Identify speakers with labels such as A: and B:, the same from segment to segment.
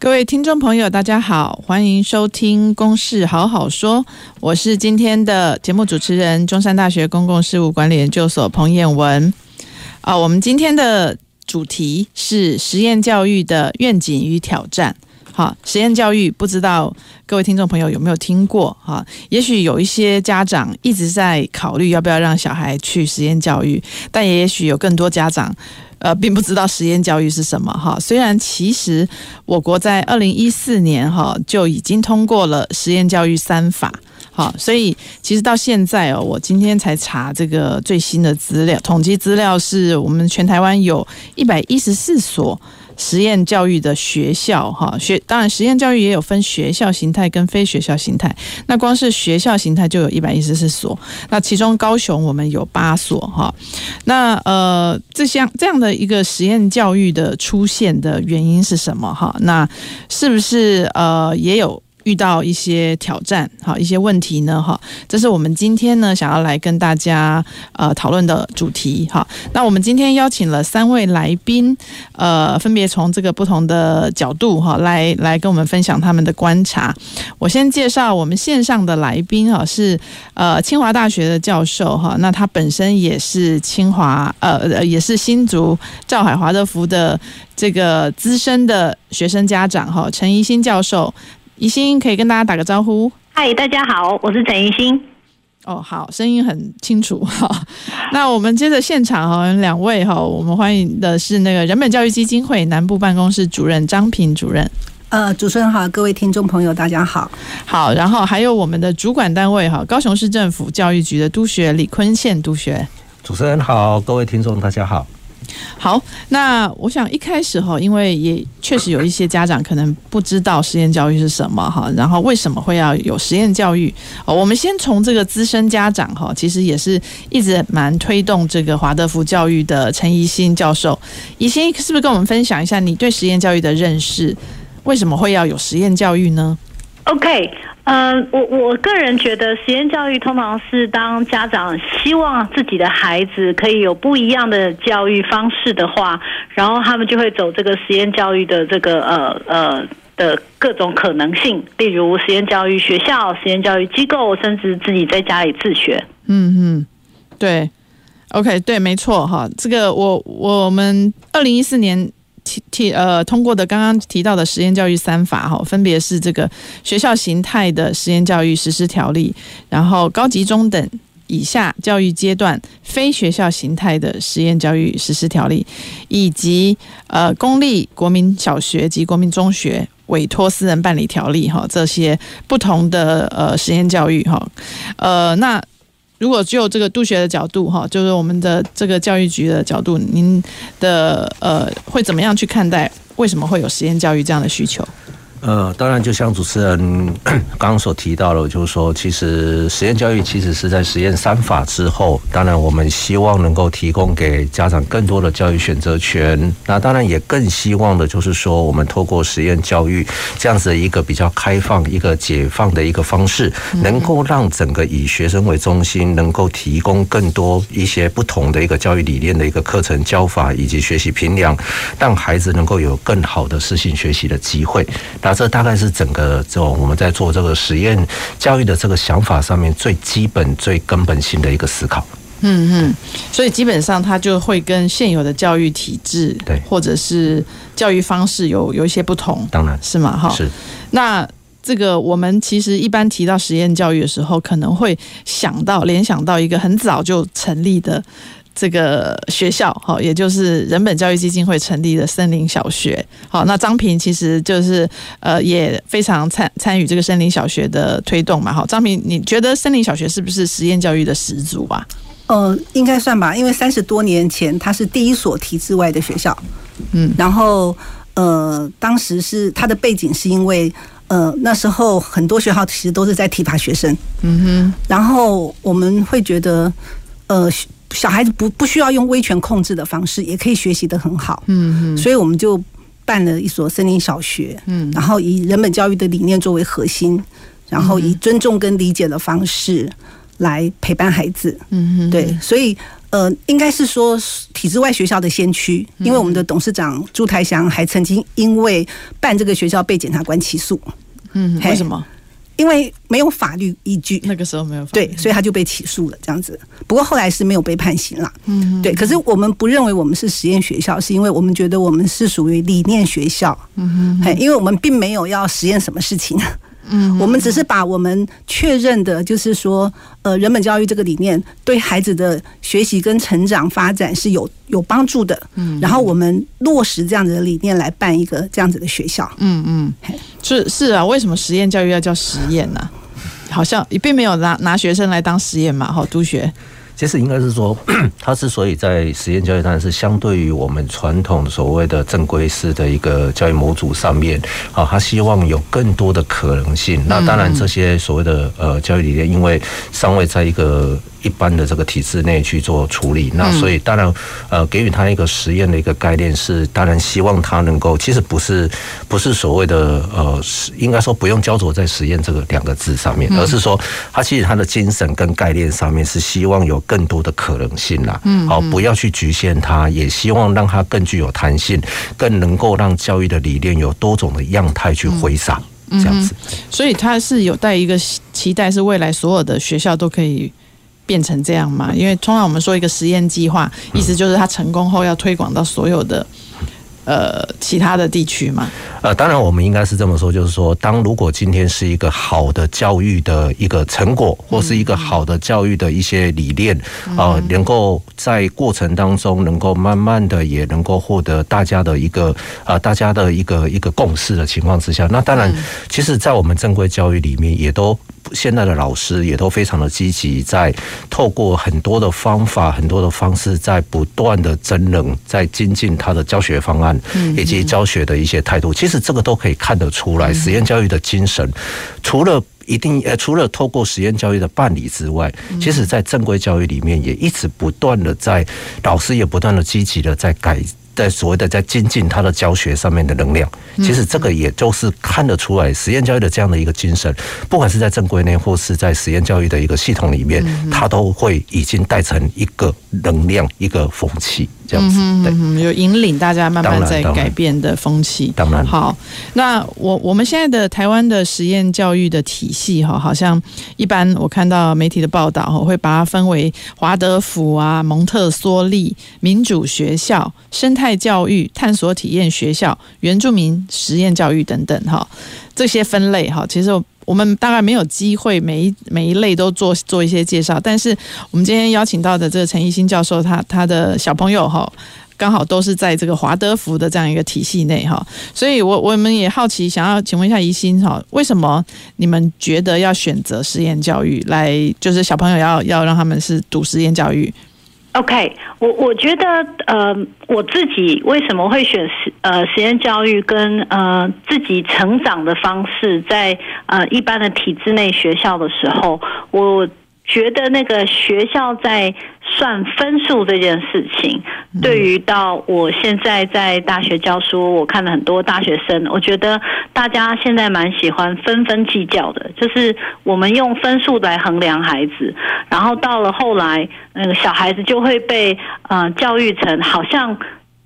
A: 各位听众朋友，大家好，欢迎收听《公事好好说》，我是今天的节目主持人，中山大学公共事务管理研究所彭彦文。啊，我们今天的主题是实验教育的愿景与挑战。好，实验教育不知道各位听众朋友有没有听过？哈，也许有一些家长一直在考虑要不要让小孩去实验教育，但也许有更多家长。呃，并不知道实验教育是什么哈。虽然其实我国在二零一四年哈就已经通过了实验教育三法，好，所以其实到现在哦，我今天才查这个最新的资料，统计资料是我们全台湾有一百一十四所。实验教育的学校，哈学当然实验教育也有分学校形态跟非学校形态。那光是学校形态就有一百一十四所，那其中高雄我们有八所，哈。那呃，这项这样的一个实验教育的出现的原因是什么？哈，那是不是呃也有？遇到一些挑战，好一些问题呢，哈，这是我们今天呢想要来跟大家呃讨论的主题，哈。那我们今天邀请了三位来宾，呃，分别从这个不同的角度哈来来跟我们分享他们的观察。我先介绍我们线上的来宾哈，是呃清华大学的教授哈，那他本身也是清华呃也是新竹赵海华德福的这个资深的学生家长哈，陈怡欣教授。怡欣可以跟大家打个招呼。
B: 嗨，大家好，我是陈怡兴。
A: 哦，好，声音很清楚 哈。那我们接着现场哈，两位哈，我们欢迎的是那个人本教育基金会南部办公室主任张平主任。
C: 呃，主持人好，各位听众朋友，大家好。
A: 好，然后还有我们的主管单位哈，高雄市政府教育局的督学李坤宪督学。
D: 主持人好，各位听众大家好。
A: 好，那我想一开始哈，因为也确实有一些家长可能不知道实验教育是什么哈，然后为什么会要有实验教育？哦，我们先从这个资深家长哈，其实也是一直蛮推动这个华德福教育的陈怡欣教授，怡欣是不是跟我们分享一下你对实验教育的认识？为什么会要有实验教育呢
B: ？OK。嗯，我我个人觉得实验教育通常是当家长希望自己的孩子可以有不一样的教育方式的话，然后他们就会走这个实验教育的这个呃呃的各种可能性，例如实验教育学校、实验教育机构，甚至自己在家里自学。
A: 嗯嗯，对，OK，对，没错哈，这个我我们二零一四年。提呃通过的刚刚提到的实验教育三法哈，分别是这个学校形态的实验教育实施条例，然后高级中等以下教育阶段非学校形态的实验教育实施条例，以及呃公立国民小学及国民中学委托私人办理条例哈，这些不同的呃实验教育哈，呃那。如果只有这个督学的角度哈，就是我们的这个教育局的角度，您的呃会怎么样去看待？为什么会有实验教育这样的需求？
D: 呃，当然，就像主持人 刚刚所提到的，就是说，其实实验教育其实是在实验三法之后。当然，我们希望能够提供给家长更多的教育选择权。那当然也更希望的就是说，我们透过实验教育这样子的一个比较开放、一个解放的一个方式，能够让整个以学生为中心，能够提供更多一些不同的一个教育理念的一个课程教法以及学习评量，让孩子能够有更好的适性学习的机会。那这大概是整个这种我们在做这个实验教育的这个想法上面最基本、最根本性的一个思考。
A: 嗯嗯，所以基本上它就会跟现有的教育体制对，或者是教育方式有有一些不同。
D: 当然
A: 是吗，哈。是。那这个我们其实一般提到实验教育的时候，可能会想到联想到一个很早就成立的。这个学校哈，也就是人本教育基金会成立的森林小学。好，那张平其实就是呃也非常参参与这个森林小学的推动嘛。好，张平，你觉得森林小学是不是实验教育的始祖啊？
C: 呃，应该算吧，因为三十多年前它是第一所体制外的学校。嗯，然后。呃，当时是它的背景是因为呃那时候很多学校其实都是在提拔学生，嗯哼，然后我们会觉得呃小孩子不不需要用威权控制的方式，也可以学习的很好，嗯哼，所以我们就办了一所森林小学，嗯，然后以人本教育的理念作为核心，然后以尊重跟理解的方式来陪伴孩子，嗯嗯，对，所以。呃，应该是说体制外学校的先驱，因为我们的董事长朱台祥还曾经因为办这个学校被检察官起诉。
A: 嗯，为什么？
C: 因为没有法律依据，
A: 那个时候没有法律。
C: 对，所以他就被起诉了，这样子。不过后来是没有被判刑了。嗯，对。可是我们不认为我们是实验学校，是因为我们觉得我们是属于理念学校。嗯哼，因为我们并没有要实验什么事情。嗯，我们只是把我们确认的，就是说，呃，人本教育这个理念对孩子的学习跟成长发展是有有帮助的。嗯，然后我们落实这样子的理念来办一个这样子的学校。嗯嗯，
A: 是是啊，为什么实验教育要叫实验呢？好像也并没有拿拿学生来当实验嘛，好，督学。
D: 其实应该是说，他之所以在实验教育，当然是相对于我们传统所谓的正规式的一个教育模组上面，啊，他希望有更多的可能性。那当然，这些所谓的呃教育理念，因为尚未在一个。一般的这个体制内去做处理，那所以当然，呃，给予他一个实验的一个概念是，当然希望他能够，其实不是不是所谓的呃，应该说不用焦灼在实验这个两个字上面，而是说他其实他的精神跟概念上面是希望有更多的可能性啦，嗯，好，不要去局限他，也希望让他更具有弹性，更能够让教育的理念有多种的样态去挥洒，这样子。
A: 所以他是有带一个期待，是未来所有的学校都可以。变成这样嘛？因为通常我们说一个实验计划，意思就是它成功后要推广到所有的。呃，其他的地区嘛，
D: 呃，当然我们应该是这么说，就是说，当如果今天是一个好的教育的一个成果，或是一个好的教育的一些理念，啊、呃，能够在过程当中，能够慢慢的也能够获得大家的一个啊、呃，大家的一个一个共识的情况之下，那当然，其实，在我们正规教育里面，也都现在的老师也都非常的积极，在透过很多的方法、很多的方式，在不断的增能，在精进他的教学方案。以及教学的一些态度，其实这个都可以看得出来，实验教育的精神，除了一定呃，除了透过实验教育的办理之外，其实在正规教育里面也一直不断的在，老师也不断的积极的在改。在所谓的在精进他的教学上面的能量，其实这个也就是看得出来，实验教育的这样的一个精神，不管是在正规内或是在实验教育的一个系统里面，它都会已经带成一个能量、一个风气这样子。对，
A: 有引领大家慢慢在改变的风气。
D: 当然，
A: 好，那我我们现在的台湾的实验教育的体系哈，好像一般我看到媒体的报道哈，会把它分为华德福啊、蒙特梭利、民主学校、生态教育、探索体验学校、原住民实验教育等等，哈，这些分类哈，其实我们大概没有机会每一每一类都做做一些介绍。但是我们今天邀请到的这个陈一新教授，他他的小朋友哈，刚好都是在这个华德福的这样一个体系内哈，所以我我们也好奇，想要请问一下一新哈，为什么你们觉得要选择实验教育来，就是小朋友要要让他们是读实验教育
B: ？OK，我我觉得呃，我自己为什么会选呃实验教育跟呃自己成长的方式，在呃一般的体制内学校的时候，我觉得那个学校在。算分数这件事情，对于到我现在在大学教书，我看了很多大学生，我觉得大家现在蛮喜欢分分计较的，就是我们用分数来衡量孩子，然后到了后来，那个小孩子就会被呃教育成好像。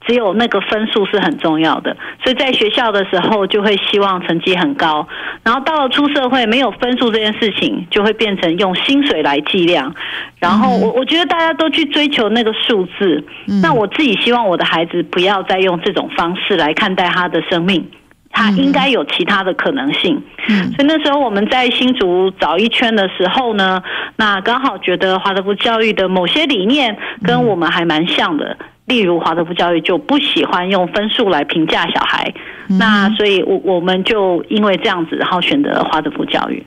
B: 只有那个分数是很重要的，所以在学校的时候就会希望成绩很高，然后到了出社会没有分数这件事情，就会变成用薪水来计量。然后我我觉得大家都去追求那个数字，那我自己希望我的孩子不要再用这种方式来看待他的生命，他应该有其他的可能性。所以那时候我们在新竹找一圈的时候呢，那刚好觉得华德福教育的某些理念跟我们还蛮像的。例如华德福教育就不喜欢用分数来评价小孩，嗯、那所以我我们就因为这样子，然后选择华德福教育。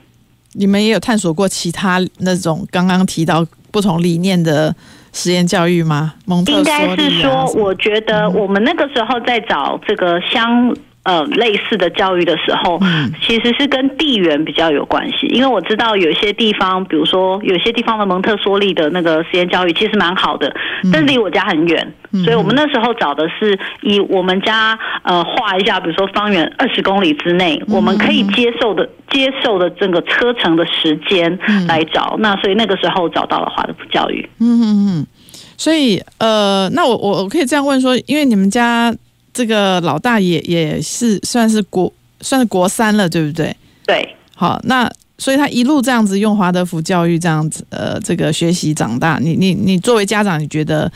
A: 你们也有探索过其他那种刚刚提到不同理念的实验教育吗？蒙特梭利、啊、
B: 应该是说，我觉得我们那个时候在找这个相。呃，类似的教育的时候，其实是跟地缘比较有关系。因为我知道有些地方，比如说有些地方的蒙特梭利的那个实验教育其实蛮好的，但是离我家很远，所以我们那时候找的是以我们家呃画一下，比如说方圆二十公里之内，我们可以接受的接受的这个车程的时间来找。那所以那个时候找到了华德福教育。
A: 嗯嗯嗯。所以呃，那我我我可以这样问说，因为你们家。这个老大也也是算是国算是国三了，对不对？
B: 对，
A: 好，那所以他一路这样子用华德福教育这样子呃，这个学习长大，你你你作为家长，你觉得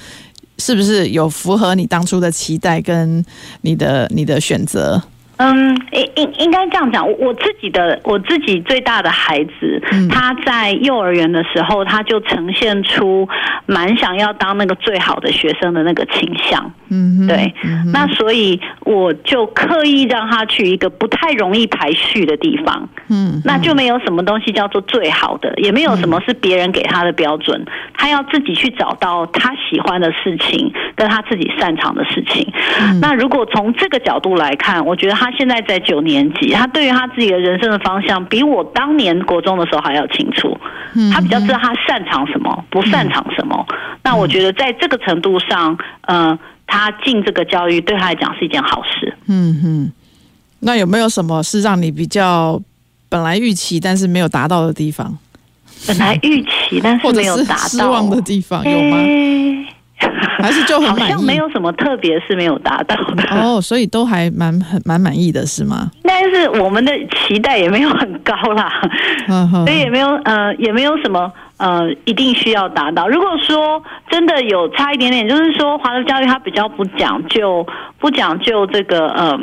A: 是不是有符合你当初的期待跟你的你的选择？
B: 嗯，应应应该这样讲，我自己的我自己最大的孩子，嗯、他在幼儿园的时候，他就呈现出蛮想要当那个最好的学生的那个倾向。嗯，对。嗯、那所以我就刻意让他去一个不太容易排序的地方。嗯，那就没有什么东西叫做最好的，也没有什么是别人给他的标准，他要自己去找到他喜欢的事情，跟他自己擅长的事情。嗯、那如果从这个角度来看，我觉得他。现在在九年级，他对于他自己的人生的方向，比我当年国中的时候还要清楚。他比较知道他擅长什么，不擅长什么。那我觉得在这个程度上，呃，他进这个教育对他来讲是一件好事。
A: 嗯哼。那有没有什么是让你比较本来预期但是没有达到的地方？
B: 本来预期但是没有达到
A: 失望的地方有吗？欸 还是就很满意，
B: 好像没有什么特别是没有达到的
A: 哦，所以都还蛮很蛮满意的是吗？
B: 但是我们的期待也没有很高啦，所以也没有呃也没有什么呃一定需要达到。如果说真的有差一点点，就是说华德教育它比较不讲究不讲究这个呃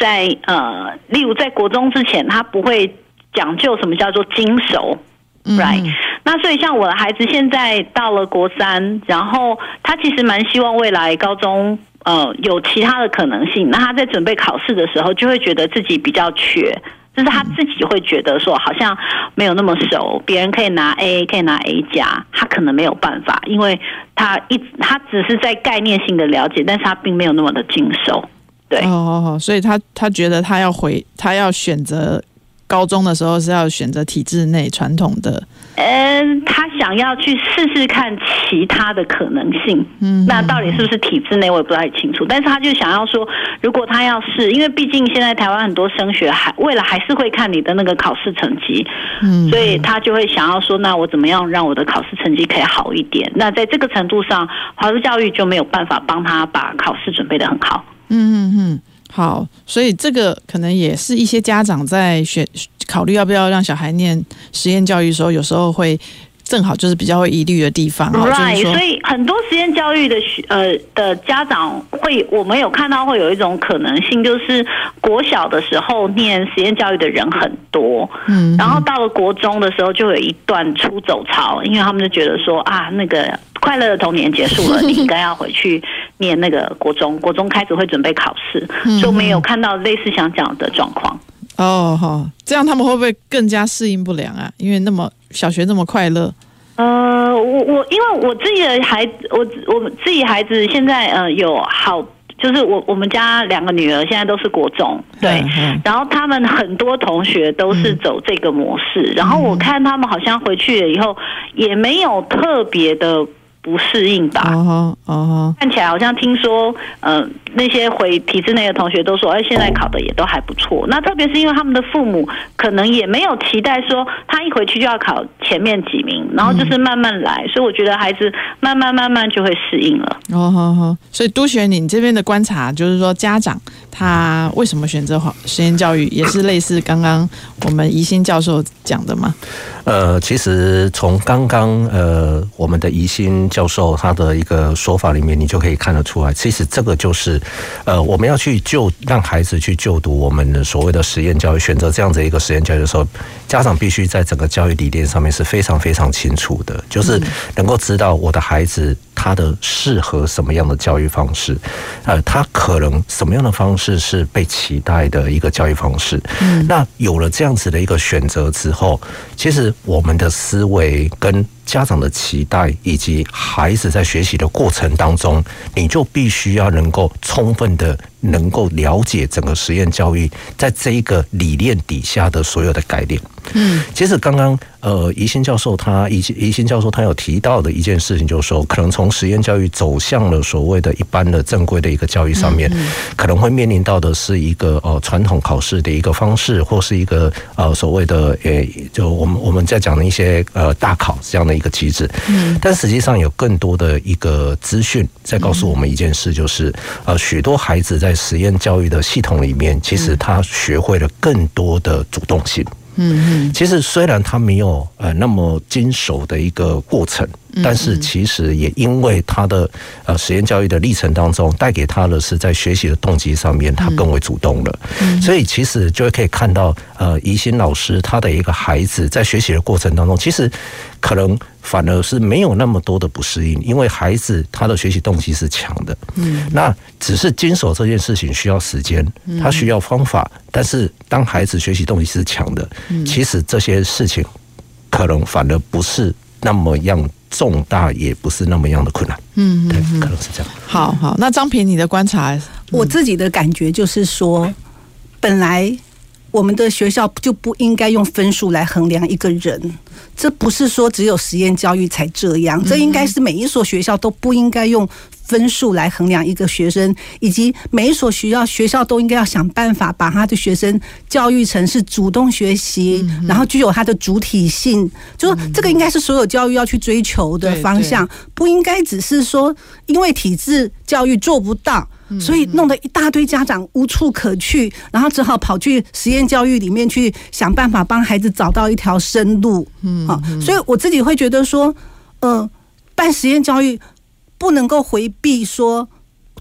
B: 在呃例如在国中之前，它不会讲究什么叫做精熟。Right，那所以像我的孩子现在到了国三，然后他其实蛮希望未来高中呃有其他的可能性。那他在准备考试的时候，就会觉得自己比较缺，就是他自己会觉得说好像没有那么熟，别人可以拿 A，可以拿 A 加，他可能没有办法，因为他一他只是在概念性的了解，但是他并没有那么的精熟。对，
A: 哦哦哦，所以他他觉得他要回，他要选择。高中的时候是要选择体制内传统的，
B: 嗯，他想要去试试看其他的可能性，嗯，那到底是不是体制内我也不太清楚，但是他就想要说，如果他要试，因为毕竟现在台湾很多升学还为了还是会看你的那个考试成绩，嗯，所以他就会想要说，那我怎么样让我的考试成绩可以好一点？那在这个程度上，华师教育就没有办法帮他把考试准备的很好，
A: 嗯嗯嗯。好，所以这个可能也是一些家长在选考虑要不要让小孩念实验教育的时候，有时候会正好就是比较会疑虑的地方。
B: Right，所以很多实验教育的学呃的家长会，我们有看到会有一种可能性，就是国小的时候念实验教育的人很多，嗯，然后到了国中的时候就有一段出走潮，因为他们就觉得说啊那个。快乐的童年结束了，你应该要回去念那个国中。国中开始会准备考试，就没有看到类似像这样的状况。
A: 哦，好，这样他们会不会更加适应不良啊？因为那么小学那么快乐。
B: 呃，我我因为我自己的孩子，我我自己孩子现在呃有好，就是我我们家两个女儿现在都是国中，对，然后他们很多同学都是走这个模式，然后我看他们好像回去了以后也没有特别的。不适应吧？哦哦，看起来好像听说，呃，那些回体制内的同学都说，哎，现在考的也都还不错。那特别是因为他们的父母可能也没有期待说他一回去就要考前面几名，然后就是慢慢来，所以我觉得孩子慢慢慢慢就会适应了。
A: 哦，好好。所以都学，你这边的观察就是说，家长他为什么选择实验教育，也是类似刚刚我们宜兴教授讲的吗？
D: 呃，其实从刚刚呃我们的宜兴教授他的一个说法里面，你就可以看得出来，其实这个就是呃我们要去就让孩子去就读我们的所谓的实验教育，选择这样子一个实验教育的时候，家长必须在整个教育理念上面是非常非常清楚的，就是能够知道我的孩子他的适合什么样的教育方式，呃，他可能什么样的方式是被期待的一个教育方式。嗯，那有了这样子的一个选择之后，其实。我们的思维跟家长的期待以及孩子在学习的过程当中，你就必须要能够充分的能够了解整个实验教育在这一个理念底下的所有的概念。嗯，其实刚刚呃，宜兴教授他宜宜兴教授他有提到的一件事情，就是说，可能从实验教育走向了所谓的一般的正规的一个教育上面，可能会面临到的是一个呃传统考试的一个方式，或是一个呃所谓的呃，就我们我们在讲的一些呃大考这样的一个机制。嗯，但实际上有更多的一个资讯在告诉我们一件事，就是呃许多孩子在实验教育的系统里面，其实他学会了更多的主动性。嗯嗯，其实虽然他没有呃那么经手的一个过程，但是其实也因为他的呃实验教育的历程当中带给他的是在学习的动机上面，他更为主动了。所以其实就会可以看到呃宜欣老师他的一个孩子在学习的过程当中，其实可能。反而是没有那么多的不适应，因为孩子他的学习动机是强的。嗯，那只是经手这件事情需要时间，他需要方法。但是当孩子学习动机是强的，其实这些事情可能反而不是那么样重大，也不是那么样的困难。嗯，对，可能是这样。
A: 好好，那张平，你的观察，
C: 我自己的感觉就是说，本来。我们的学校就不应该用分数来衡量一个人，这不是说只有实验教育才这样，这应该是每一所学校都不应该用分数来衡量一个学生，以及每一所学校学校都应该要想办法把他的学生教育成是主动学习，然后具有他的主体性，就说这个应该是所有教育要去追求的方向，不应该只是说因为体制教育做不到。所以弄得一大堆家长无处可去，然后只好跑去实验教育里面去想办法帮孩子找到一条生路。嗯，好，所以我自己会觉得说，呃，办实验教育不能够回避说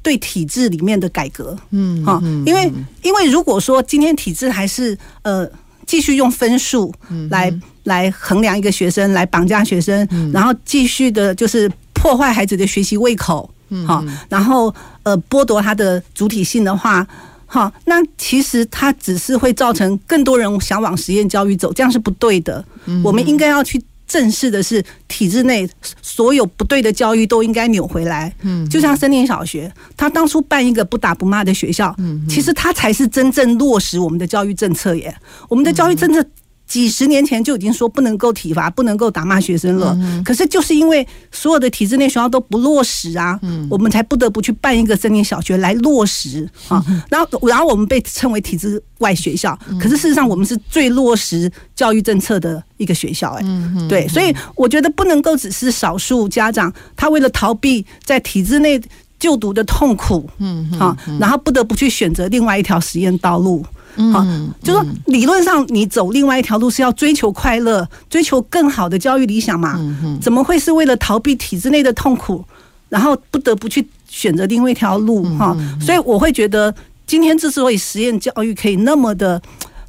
C: 对体制里面的改革。嗯，好，因为因为如果说今天体制还是呃继续用分数来来衡量一个学生，来绑架学生，然后继续的就是破坏孩子的学习胃口。好，然后呃剥夺他的主体性的话，好，那其实它只是会造成更多人想往实验教育走，这样是不对的。我们应该要去正视的是体制内所有不对的教育都应该扭回来。嗯，就像森林小学，他当初办一个不打不骂的学校，其实他才是真正落实我们的教育政策耶。我们的教育政策。几十年前就已经说不能够体罚，不能够打骂学生了。可是就是因为所有的体制内学校都不落实啊，我们才不得不去办一个森林小学来落实啊。然后，然后我们被称为体制外学校，可是事实上我们是最落实教育政策的一个学校。哎，对，所以我觉得不能够只是少数家长他为了逃避在体制内就读的痛苦，嗯，好，然后不得不去选择另外一条实验道路。好，就说理论上你走另外一条路是要追求快乐，追求更好的教育理想嘛？怎么会是为了逃避体制内的痛苦，然后不得不去选择另外一条路？哈，所以我会觉得，今天之所以实验教育可以那么的、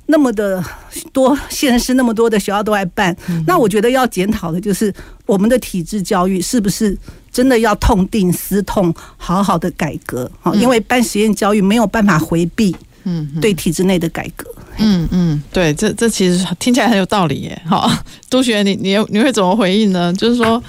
C: 那么的多县市，那么多的学校都来办，那我觉得要检讨的就是我们的体制教育是不是真的要痛定思痛，好好的改革？哈，因为办实验教育没有办法回避。嗯，对体制内的改革，
A: 嗯嗯，对，这这其实听起来很有道理耶。好，杜学，你你你会怎么回应呢？就是说，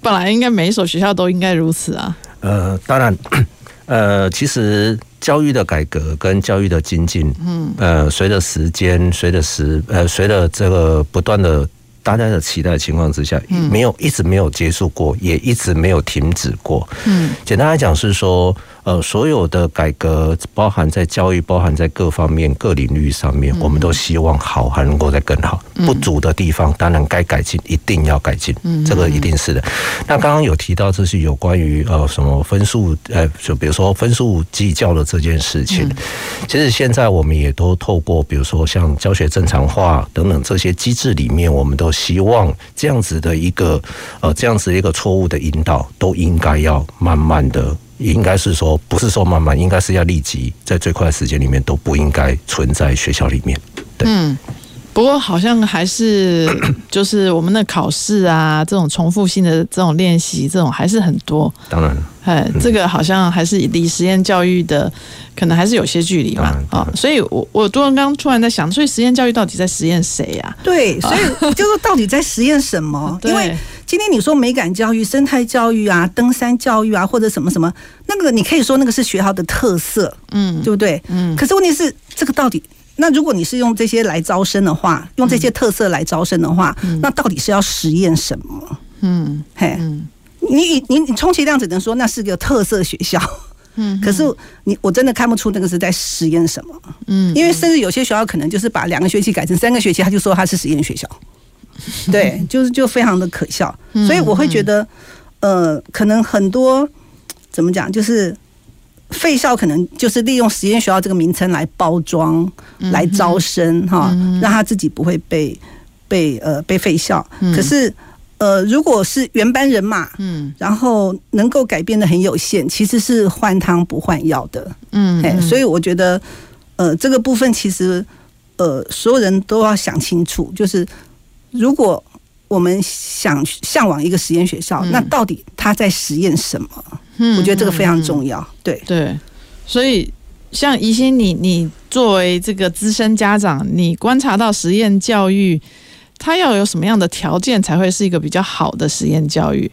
A: 本来应该每一所学校都应该如此啊。
D: 呃，当然，呃，其实教育的改革跟教育的精进，嗯，呃，随着时间，随着时，呃，随着这个不断的大家的期待的情况之下，没有一直没有结束过，也一直没有停止过。嗯，简单来讲是说。呃，所有的改革包含在教育，包含在各方面、各领域上面，我们都希望好还能够再更好。不足的地方，当然该改进，一定要改进，这个一定是的。那刚刚有提到，这是有关于呃什么分数，呃，就比如说分数计较的这件事情。其实现在我们也都透过，比如说像教学正常化等等这些机制里面，我们都希望这样子的一个呃这样子一个错误的引导，都应该要慢慢的。应该是说，不是说慢慢，应该是要立即在最快的时间里面都不应该存在学校里面。对。嗯，
A: 不过好像还是就是我们的考试啊，这种重复性的这种练习，这种还是很多。
D: 当然。
A: 哎，这个好像还是离实验教育的可能还是有些距离嘛啊，所以我我刚刚突然在想，所以实验教育到底在实验谁呀？
C: 对，所以 就是到底在实验什么？因为。今天你说美感教育、生态教育啊、登山教育啊，或者什么什么，那个你可以说那个是学校的特色，嗯，对不对？嗯。可是问题是，这个到底，那如果你是用这些来招生的话，用这些特色来招生的话，嗯、那到底是要实验什么？嗯，嘿，嗯、你你你充其量只能说那是个特色学校，嗯。可是你我真的看不出那个是在实验什么，嗯。因为甚至有些学校可能就是把两个学期改成三个学期，他就说他是实验学校。对，就是就非常的可笑，所以我会觉得，呃，可能很多怎么讲，就是废校可能就是利用实验学校这个名称来包装、来招生哈，让他自己不会被被呃被废校。可是呃，如果是原班人马，嗯，然后能够改变的很有限，其实是换汤不换药的，嗯，哎，所以我觉得，呃，这个部分其实呃，所有人都要想清楚，就是。如果我们想向往一个实验学校，嗯、那到底他在实验什么？嗯，我觉得这个非常重要。嗯、对
A: 对，所以像宜兴，你你作为这个资深家长，你观察到实验教育，它要有什么样的条件才会是一个比较好的实验教育？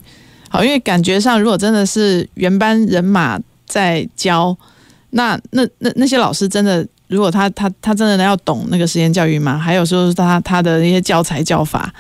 A: 好，因为感觉上，如果真的是原班人马在教，那那那那些老师真的。如果他他他真的要懂那个实验教育吗？还有说是他他的一些教材教法。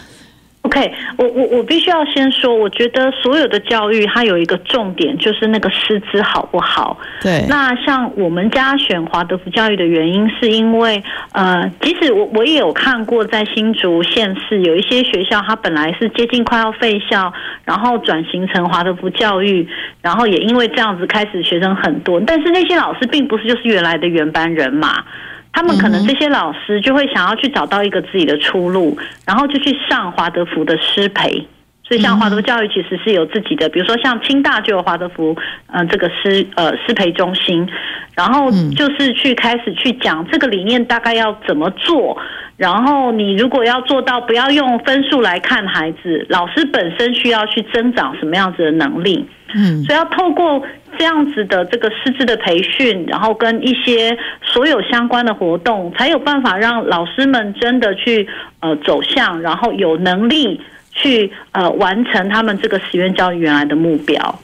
B: OK，我我我必须要先说，我觉得所有的教育它有一个重点，就是那个师资好不好。
A: 对。
B: 那像我们家选华德福教育的原因，是因为呃，即使我我也有看过，在新竹县市有一些学校，它本来是接近快要废校，然后转型成华德福教育，然后也因为这样子开始学生很多，但是那些老师并不是就是原来的原班人马。他们可能这些老师就会想要去找到一个自己的出路，然后就去上华德福的师培。所以像华德福教育其实是有自己的，比如说像清大就有华德福，呃，这个师呃师培中心，然后就是去开始去讲这个理念大概要怎么做。然后你如果要做到不要用分数来看孩子，老师本身需要去增长什么样子的能力？嗯，所以要透过这样子的这个师资的培训，然后跟一些所有相关的活动，才有办法让老师们真的去呃走向，然后有能力去呃完成他们这个实验教育原来的目标。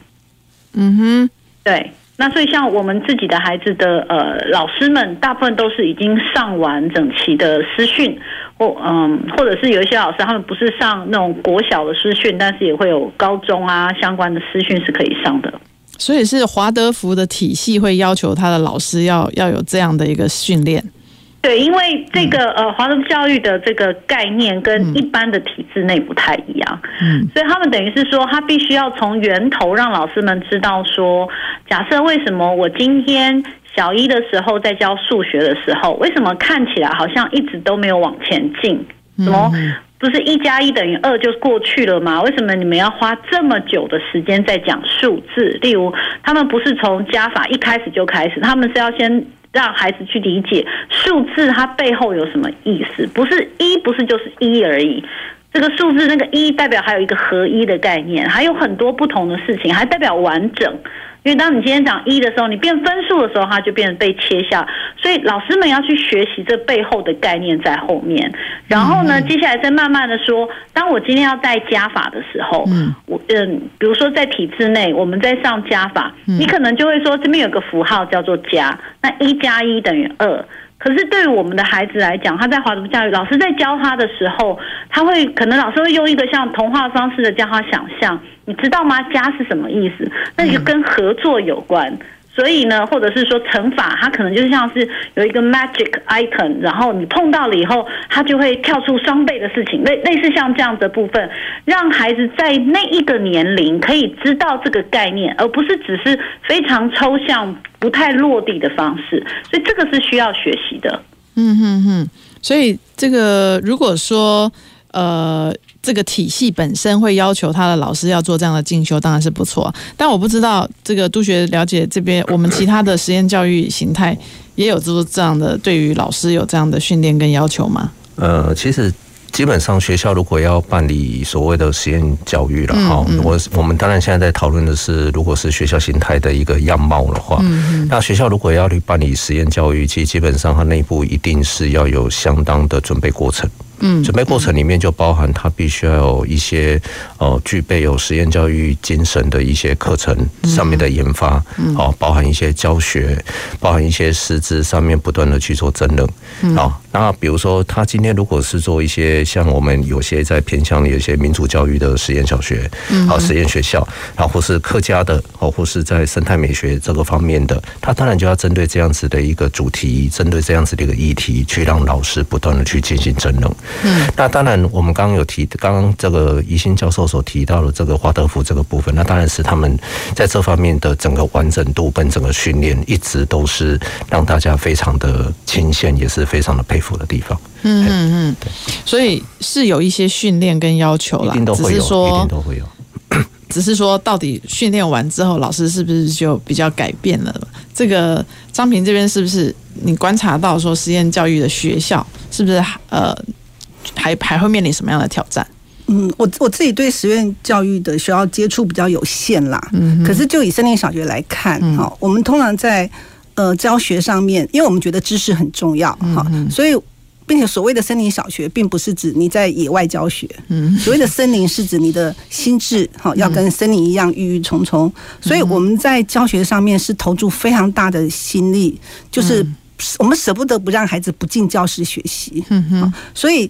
B: 嗯哼，对。那所以像我们自己的孩子的呃老师们，大部分都是已经上完整齐的师训，或嗯，或者是有一些老师他们不是上那种国小的师训，但是也会有高中啊相关的师训是可以上的。
A: 所以是华德福的体系会要求他的老师要要有这样的一个训练。
B: 对，因为这个呃，华德福教育的这个概念跟一般的体制内不太一样，嗯，所以他们等于是说，他必须要从源头让老师们知道说，假设为什么我今天小一的时候在教数学的时候，为什么看起来好像一直都没有往前进？什么不是一加一等于二就过去了吗？为什么你们要花这么久的时间在讲数字？例如，他们不是从加法一开始就开始，他们是要先。让孩子去理解数字它背后有什么意思，不是一，不是就是一而已。这个数字那个一代表还有一个合一的概念，还有很多不同的事情，还代表完整。因为当你今天讲一的时候，你变分数的时候，它就变成被切下。所以老师们要去学习这背后的概念在后面。然后呢，接下来再慢慢的说，当我今天要带加法的时候，嗯，我嗯，比如说在体制内，我们在上加法，你可能就会说这边有个符号叫做加，那一加一等于二。可是对于我们的孩子来讲，他在华德教育，老师在教他的时候，他会可能老师会用一个像童话方式的教他想象，你知道吗？家是什么意思？那就跟合作有关。所以呢，或者是说乘法，它可能就像是有一个 magic item，然后你碰到了以后，它就会跳出双倍的事情，类类似像这样的部分，让孩子在那一个年龄可以知道这个概念，而不是只是非常抽象、不太落地的方式。所以这个是需要学习的。
A: 嗯哼哼，所以这个如果说呃。这个体系本身会要求他的老师要做这样的进修，当然是不错。但我不知道这个督学了解这边，我们其他的实验教育形态也有做这样的，对于老师有这样的训练跟要求吗？
D: 呃，其实基本上学校如果要办理所谓的实验教育了哈，我、嗯嗯、我们当然现在在讨论的是，如果是学校形态的一个样貌的话，那学校如果要去办理实验教育，其实基本上它内部一定是要有相当的准备过程。嗯，准备过程里面就包含他必须要有一些呃具备有实验教育精神的一些课程上面的研发，哦，包含一些教学，包含一些师资上面不断的去做增能，好，那比如说他今天如果是做一些像我们有些在偏向有些民主教育的实验小学，好实验学校，然后或是客家的，哦或是在生态美学这个方面的，他当然就要针对这样子的一个主题，针对这样子的一个议题，去让老师不断的去进行增能。嗯，那当然，我们刚刚有提，刚刚这个宜兴教授所提到的这个华德福这个部分，那当然是他们在这方面的整个完整度跟整个训练，一直都是让大家非常的钦羡，也是非常的佩服的地方。
A: 嗯嗯嗯，对，所以是有一些训练跟要求啦，
D: 一定都会有，
A: 只是说
D: 一定都会有。
A: 只是说，到底训练完之后，老师是不是就比较改变了？这个张平这边是不是你观察到说，实验教育的学校是不是呃？还还会面临什么样的挑战？
C: 嗯，我我自己对实验教育的学校接触比较有限啦。嗯，可是就以森林小学来看，哈、嗯，我们通常在呃教学上面，因为我们觉得知识很重要，哈、嗯，所以并且所谓的森林小学，并不是指你在野外教学。嗯，所谓的森林是指你的心智，哈，要跟森林一样郁郁葱葱。所以我们在教学上面是投注非常大的心力，就是我们舍不得不让孩子不进教室学习。嗯哼，所以。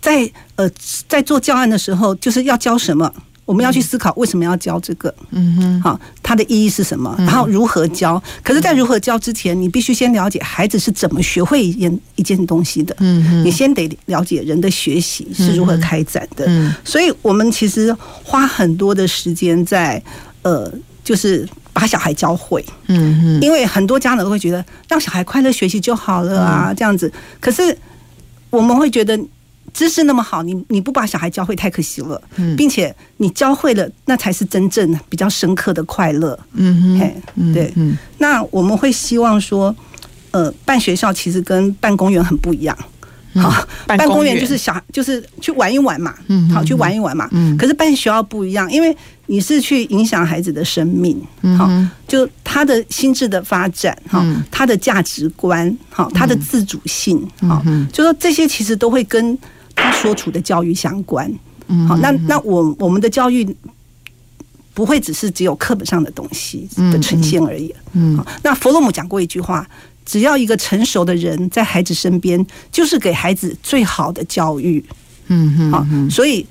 C: 在呃，在做教案的时候，就是要教什么，我们要去思考为什么要教这个，嗯哼，好，它的意义是什么，然后如何教。可是，在如何教之前，你必须先了解孩子是怎么学会一件一件东西的，嗯哼，你先得了解人的学习是如何开展的。嗯，所以我们其实花很多的时间在呃，就是把小孩教会，嗯哼，因为很多家长都会觉得让小孩快乐学习就好了啊，这样子。可是我们会觉得。知识那么好，你你不把小孩教会太可惜了，并且你教会了，那才是真正比较深刻的快乐。嗯哼，对，那我们会希望说，呃，办学校其实跟办公园很不一样。好，办公园。就是小就是去玩一玩嘛，嗯，好，去玩一玩嘛。嗯，可是办学校不一样，因为你是去影响孩子的生命，嗯好，就他的心智的发展，哈，他的价值观，好，他的自主性，好，就说这些其实都会跟。他所处的教育相关，嗯，好，那那我我们的教育不会只是只有课本上的东西的呈现而已，嗯，那弗洛姆讲过一句话，只要一个成熟的人在孩子身边，就是给孩子最好的教育，嗯嗯，好，所以。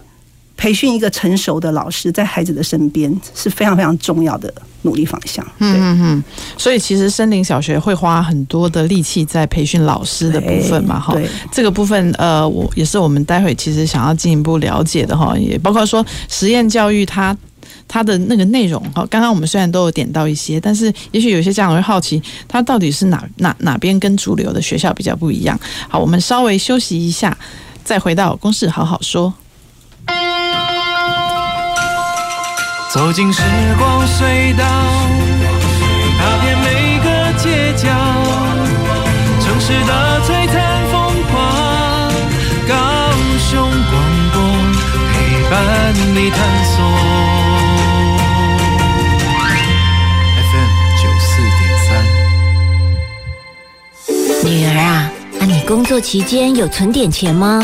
C: 培训一个成熟的老师在孩子的身边是非常非常重要的努力方向。嗯嗯嗯，
A: 所以其实森林小学会花很多的力气在培训老师的部分嘛，哈。对，这个部分呃，我也是我们待会其实想要进一步了解的哈，也包括说实验教育它它的那个内容哈。刚刚我们虽然都有点到一些，但是也许有些家长会好奇，它到底是哪哪哪边跟主流的学校比较不一样？好，我们稍微休息一下，再回到公事好好说。
E: 走进时光隧道，踏遍每个街角，城市的璀璨风光，高雄广播陪伴你探索。FM 九四点三。
F: 女儿啊，啊，你工作期间有存点钱吗？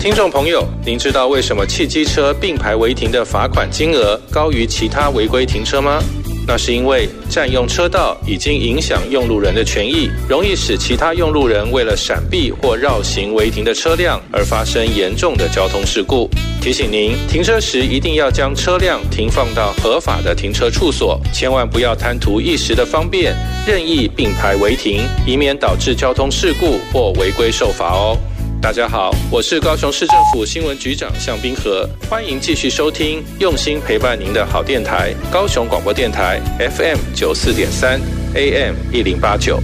G: 听众朋友，您知道为什么汽机车并排违停的罚款金额高于其他违规停车吗？那是因为占用车道已经影响用路人的权益，容易使其他用路人为了闪避或绕行违停的车辆而发生严重的交通事故。提醒您，停车时一定要将车辆停放到合法的停车处所，千万不要贪图一时的方便，任意并排违停，以免导致交通事故或违规受罚哦。大家好，我是高雄市政府新闻局长向冰河，欢迎继续收听用心陪伴您的好电台——高雄广播电台 FM 九四点三 AM 一零八九，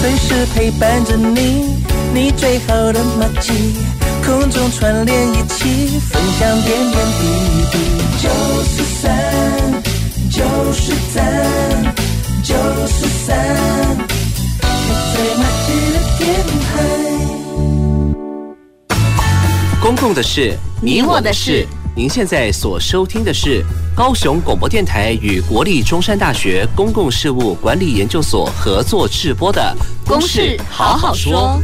H: 随时陪伴着你，你最好的默契，空中串联一起，分享点点滴滴。九四三，九四三，九四三。
I: 共的事，
J: 你我的事。
I: 您现在所收听的是高雄广播电台与国立中山大学公共事务管理研究所合作制播的《公事好好说》。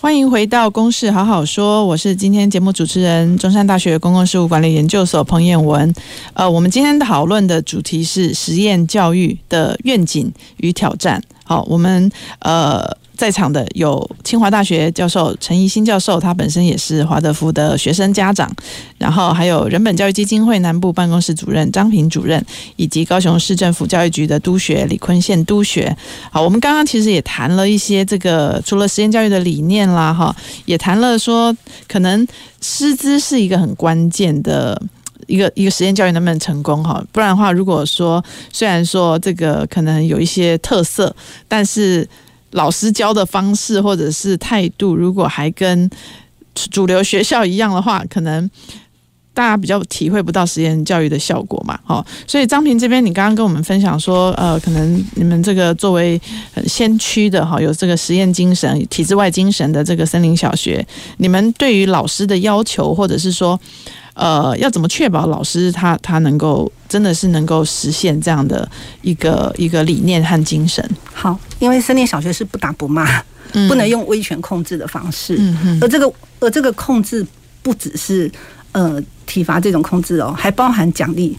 A: 欢迎回到《公事好好说》，我是今天节目主持人，中山大学公共事务管理研究所彭彦文。呃，我们今天讨论的主题是实验教育的愿景与挑战。好，我们呃。在场的有清华大学教授陈怡新教授，他本身也是华德福的学生家长，然后还有人本教育基金会南部办公室主任张平主任，以及高雄市政府教育局的督学李坤宪督学。好，我们刚刚其实也谈了一些这个除了实验教育的理念啦，哈，也谈了说可能师资是一个很关键的一个一个实验教育能不能成功哈，不然的话，如果说虽然说这个可能有一些特色，但是老师教的方式或者是态度，如果还跟主流学校一样的话，可能大家比较体会不到实验教育的效果嘛。好，所以张平这边，你刚刚跟我们分享说，呃，可能你们这个作为先驱的哈，有这个实验精神、体制外精神的这个森林小学，你们对于老师的要求，或者是说，呃，要怎么确保老师他他能够真的是能够实现这样的一个一个理念和精神？
C: 好，因为森林小学是不打不骂，嗯、不能用威权控制的方式。嗯嗯。而这个而这个控制不只是呃体罚这种控制哦，还包含奖励。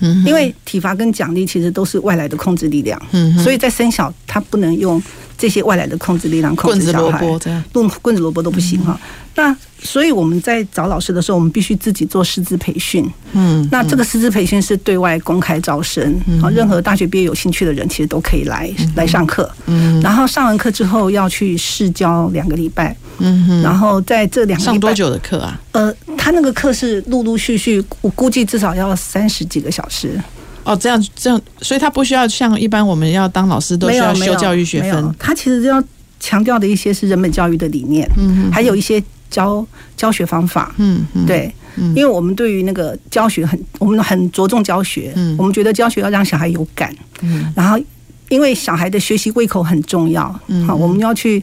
C: 嗯。因为体罚跟奖励其实都是外来的控制力量。嗯。所以在生小，他不能用这些外来的控制力量控制小孩。棍子萝卜这样。用棍子萝卜都不行哈。嗯那所以我们在找老师的时候，我们必须自己做师资培训。嗯，那这个师资培训是对外公开招生，好，任何大学毕业有兴趣的人其实都可以来来上课。嗯，然后上完课之后要去试教两个礼拜。嗯，然后在这两
A: 上多久的课啊？
C: 呃，他那个课是陆陆续续，我估计至少要三十几个小时。
A: 哦，这样这样，所以他不需要像一般我们要当老师都需要修教育学分。
C: 他其实要强调的一些是人本教育的理念，嗯，还有一些。教教学方法，嗯，对，嗯，因为我们对于那个教学很，我们很着重教学，嗯，我们觉得教学要让小孩有感，嗯，然后因为小孩的学习胃口很重要，嗯，好，我们要去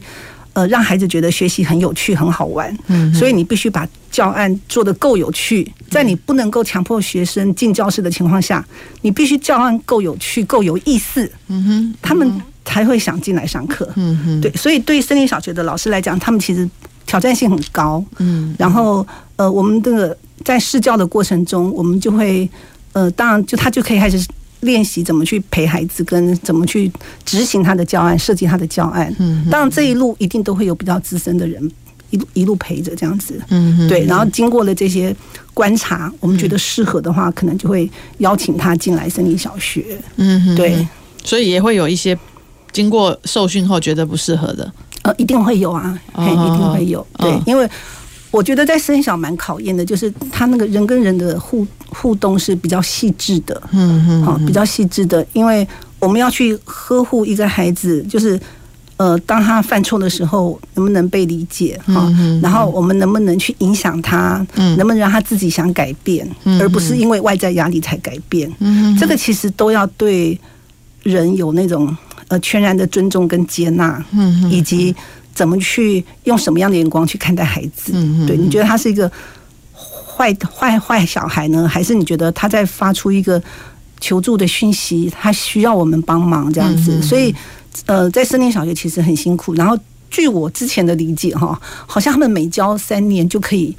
C: 呃让孩子觉得学习很有趣、很好玩，嗯，所以你必须把教案做得够有趣，在你不能够强迫学生进教室的情况下，你必须教案够有趣、够有意思，嗯哼，他们才会想进来上课，嗯哼，对，所以对于森林小学的老师来讲，他们其实。挑战性很高，嗯，然后呃，我们这个在试教的过程中，我们就会呃，当然就他就可以开始练习怎么去陪孩子，跟怎么去执行他的教案，设计他的教案。嗯，当然这一路一定都会有比较资深的人一路一路陪着这样子，嗯，对。然后经过了这些观察，我们觉得适合的话，可能就会邀请他进来森林小学。嗯，对。
A: 所以也会有一些经过受训后觉得不适合的。
C: 呃，一定会有啊，嘿，一定会有。对，因为我觉得在生小蛮考验的，就是他那个人跟人的互互动是比较细致的，嗯嗯，好，比较细致的，因为我们要去呵护一个孩子，就是呃，当他犯错的时候，能不能被理解哈？然后我们能不能去影响他？嗯，能不能让他自己想改变，而不是因为外在压力才改变？嗯，这个其实都要对人有那种。呃，全然的尊重跟接纳，嗯，以及怎么去用什么样的眼光去看待孩子，嗯，对，你觉得他是一个坏坏坏小孩呢，还是你觉得他在发出一个求助的讯息，他需要我们帮忙这样子？所以，呃，在森林小学其实很辛苦。然后，据我之前的理解，哈，好像他们每教三年就可以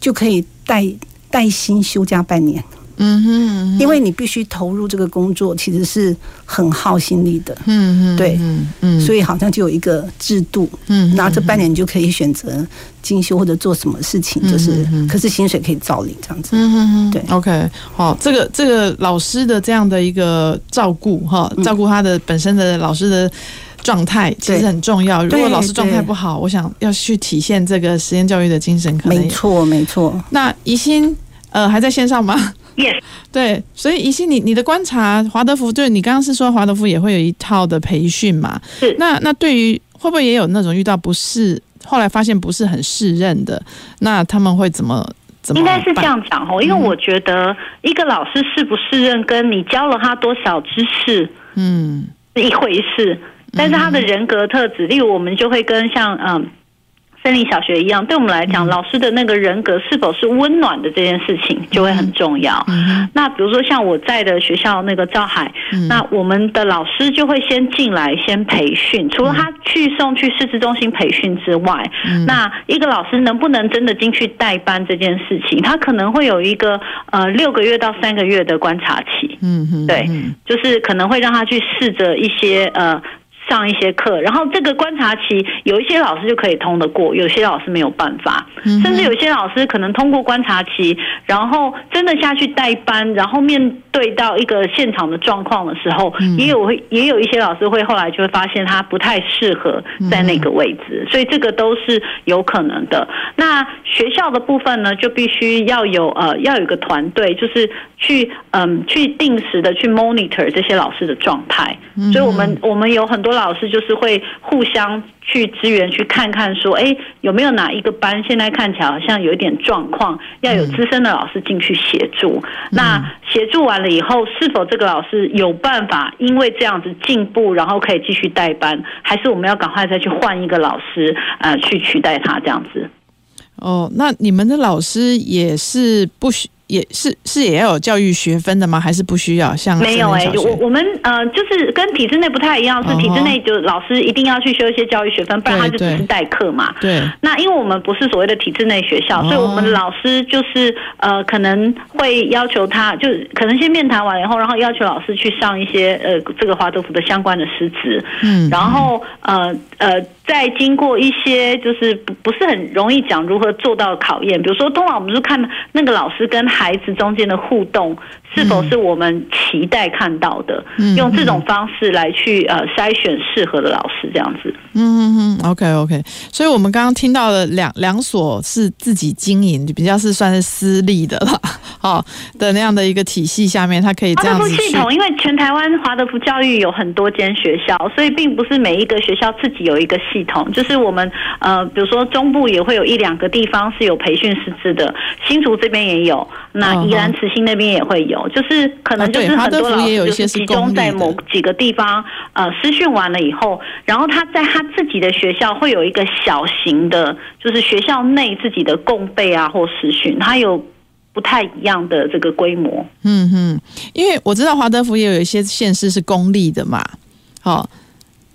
C: 就可以带。带薪休假半年。
A: 嗯哼，
C: 因为你必须投入这个工作，其实是很耗心力的。
A: 嗯嗯，
C: 对，
A: 嗯嗯，
C: 所以好像就有一个制度。嗯，然后这半年你就可以选择进修或者做什么事情，就是可是薪水可以照领这样子。
A: 嗯嗯
C: 对
A: ，OK，好，这个这个老师的这样的一个照顾哈，照顾他的本身的老师的状态其实很重要。如果老师状态不好，我想要去体现这个实验教育的精神，可能
C: 没错没错。
A: 那宜兴呃还在线上吗
B: ？Yes，
A: 对，所以怡欣，你你的观察，华德福，对你刚刚是说华德福也会有一套的培训嘛？
B: 是。
A: 那那对于会不会也有那种遇到不是，后来发现不是很适任的，那他们会怎么怎么？
B: 应该是这样讲哦，因为我觉得一个老师适不适任，跟你教了他多少知识，
A: 嗯，
B: 是一回事。但是他的人格特质，例如我们就会跟像嗯。森林小学一样，对我们来讲，老师的那个人格是否是温暖的这件事情就会很重要。嗯、那比如说像我在的学校那个赵海，嗯、那我们的老师就会先进来先培训，除了他去送去师资中心培训之外，嗯、那一个老师能不能真的进去代班这件事情，他可能会有一个呃六个月到三个月的观察期。嗯嗯，对，就是可能会让他去试着一些呃。上一些课，然后这个观察期，有一些老师就可以通得过，有些老师没有办法，甚至有些老师可能通过观察期，然后真的下去带班，然后面对到一个现场的状况的时候，也有会也有一些老师会后来就会发现他不太适合在那个位置，所以这个都是有可能的。那学校的部分呢，就必须要有呃要有一个团队，就是去嗯去定时的去 monitor 这些老师的状态，所以我们我们有很多。老师就是会互相去支援，去看看说，哎，有没有哪一个班现在看起来好像有一点状况，要有资深的老师进去协助。嗯、那协助完了以后，是否这个老师有办法因为这样子进步，然后可以继续带班，还是我们要赶快再去换一个老师，呃，去取代他这样子？
A: 哦，那你们的老师也是不需。也是是也要有教育学分的吗？还是不需要？像
B: 没有哎、欸，我我们呃，就是跟体制内不太一样，是体制内就老师一定要去修一些教育学分，不然他就只是代课嘛。
A: 对。
B: 那因为我们不是所谓的体制内学校，所以我们的老师就是呃，可能会要求他，就可能先面谈完以后，然后要求老师去上一些呃这个华德福的相关的师资。嗯。然后呃呃，再经过一些就是不不是很容易讲如何做到考验，比如说通常我们是看那个老师跟孩子中间的互动是否是我们期待看到的？嗯、用这种方式来去呃筛选适合的老师，这样子。
A: 嗯嗯嗯，OK OK。所以我们刚刚听到了两两所是自己经营，比较是算是私立的了，哦的那样的一个体系下面，它可以这样子。华德福系统，
B: 因为全台湾华德福教育有很多间学校，所以并不是每一个学校自己有一个系统。就是我们呃，比如说中部也会有一两个地方是有培训师资的，新竹这边也有。那宜兰慈心那边也会有，就是可能就是很多老师就是集中在某几个地方，呃，师训完了以后，然后他在他自己的学校会有一个小型的，就是学校内自己的共备啊或实训，他有不太一样的这个规模。
A: 嗯哼，因为我知道华德福也有一些县市是公立的嘛，好。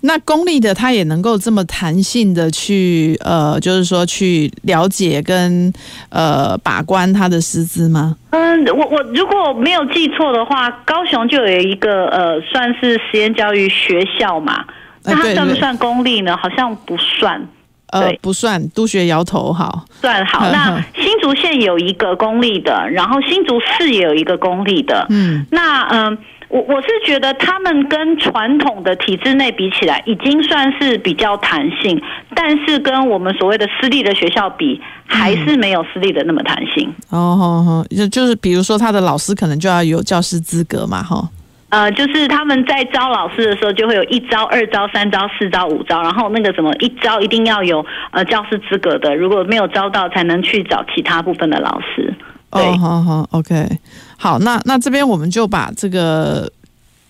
A: 那公立的他也能够这么弹性的去呃，就是说去了解跟呃把关他的师资吗？
B: 嗯，我我如果没有记错的话，高雄就有一个呃，算是实验教育学校嘛，那它算不算公立呢？好像不算，
A: 呃，不算。督学摇头，好，
B: 算好。那新竹县有一个公立的，然后新竹市也有一个公立的，嗯，那嗯。我我是觉得他们跟传统的体制内比起来，已经算是比较弹性，但是跟我们所谓的私立的学校比，还是没有私立的那么弹性。
A: 嗯、哦，就是比如说他的老师可能就要有教师资格嘛，哈。
B: 呃，就是他们在招老师的时候，就会有一招、二招、三招、四招、五招，然后那个什么一招一定要有呃教师资格的，如果没有招到，才能去找其他部分的老师。
A: 哦，好好，OK，好，那那这边我们就把这个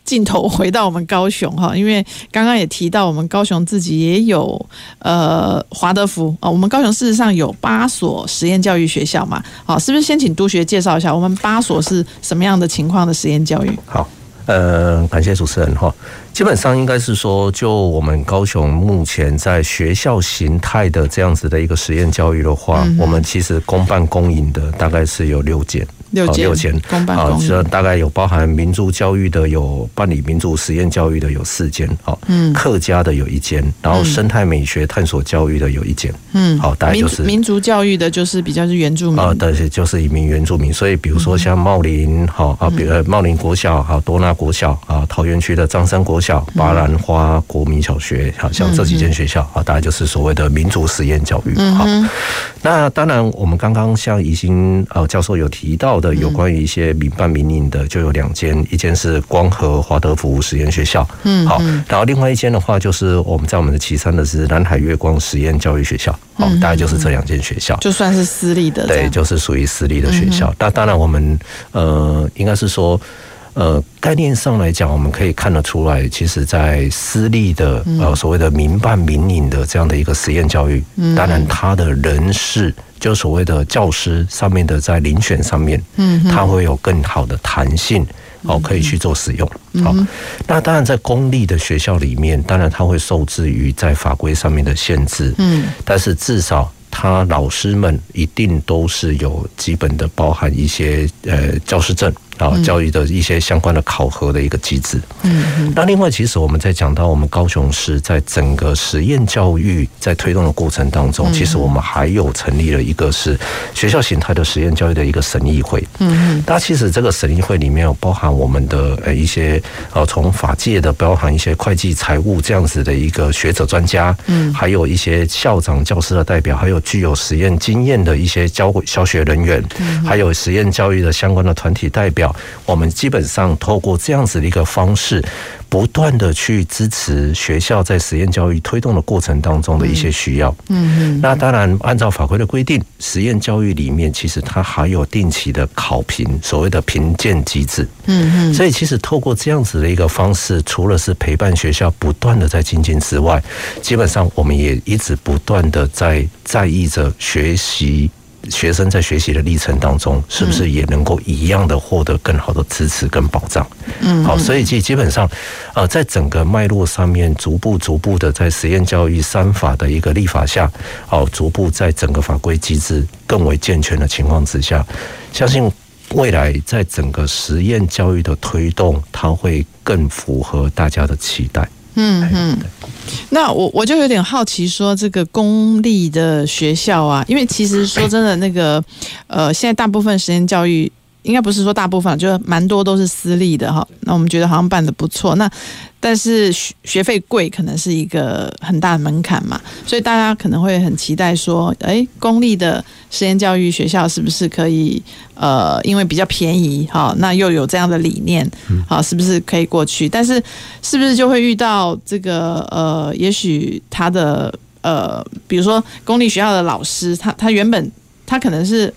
A: 镜头回到我们高雄哈，因为刚刚也提到我们高雄自己也有呃华德福啊，我们高雄事实上有八所实验教育学校嘛，好，是不是先请督学介绍一下我们八所是什么样的情况的实验教育？
D: 好。呃，感谢主持人哈。基本上应该是说，就我们高雄目前在学校形态的这样子的一个实验教育的话，嗯、我们其实公办公营的大概是有六间。
A: 六间，
D: 六间
A: 公办公
D: 这大概有包含民族教育的，有办理民族实验教育的有四间，好，嗯，客家的有一间，然后生态美学探索教育的有一间，嗯，好，大概就是
A: 民族教育的，就是比较是原住民。
D: 啊，对，就是一名原住民，所以比如说像茂林，好啊，比如茂林国小，好多纳国小啊，桃园区的张三国小，巴兰花国民小学，好像这几间学校啊，大概就是所谓的民族实验教育，好，那当然我们刚刚像宜兴呃教授有提到的，有关于一些。民办民营的就有两间，一间是光和华德福实验学校，嗯，好，然后另外一间的话就是我们在我们的旗山的是南海月光实验教育学校，好，大概就是这两间学校，
A: 就算是私立的，
D: 对，就是属于私立的学校。那当然我们呃，应该是说。呃，概念上来讲，我们可以看得出来，其实，在私立的呃所谓的民办民营的这样的一个实验教育，当然他的人事，就所谓的教师上面的在遴选上面，嗯，他会有更好的弹性，哦，可以去做使用。好，那当然在公立的学校里面，当然它会受制于在法规上面的限制，嗯，但是至少。他老师们一定都是有基本的包含一些呃教师证啊，教育的一些相关的考核的一个机制。嗯，那另外，其实我们在讲到我们高雄市在整个实验教育在推动的过程当中，其实我们还有成立了一个是学校形态的实验教育的一个审议会。嗯，那其实这个审议会里面有包含我们的呃一些呃从法界的包含一些会计财务这样子的一个学者专家，嗯，还有一些校长教师的代表，还有。具有实验经验的一些教教学人员，还有实验教育的相关的团体代表，我们基本上透过这样子的一个方式，不断的去支持学校在实验教育推动的过程当中的一些需要。嗯，那当然按照法规的规定，实验教育里面其实它还有定期的考评，所谓的评鉴机制。嗯，所以其实透过这样子的一个方式，除了是陪伴学校不断的在精进之外，基本上我们也一直不断的在在意着学习。学生在学习的历程当中，是不是也能够一样的获得更好的支持跟保障？嗯，好，所以基基本上，呃，在整个脉络上面，逐步逐步的在实验教育三法的一个立法下，哦，逐步在整个法规机制更为健全的情况之下，相信未来在整个实验教育的推动，它会更符合大家的期待。
A: 嗯嗯，那我我就有点好奇，说这个公立的学校啊，因为其实说真的，那个呃，现在大部分实验教育。应该不是说大部分，就蛮多都是私立的哈。那我们觉得好像办的不错，那但是学学费贵，可能是一个很大的门槛嘛。所以大家可能会很期待说，哎，公立的实验教育学校是不是可以呃，因为比较便宜哈，那又有这样的理念，好，是不是可以过去？但是是不是就会遇到这个呃，也许他的呃，比如说公立学校的老师，他他原本他可能是。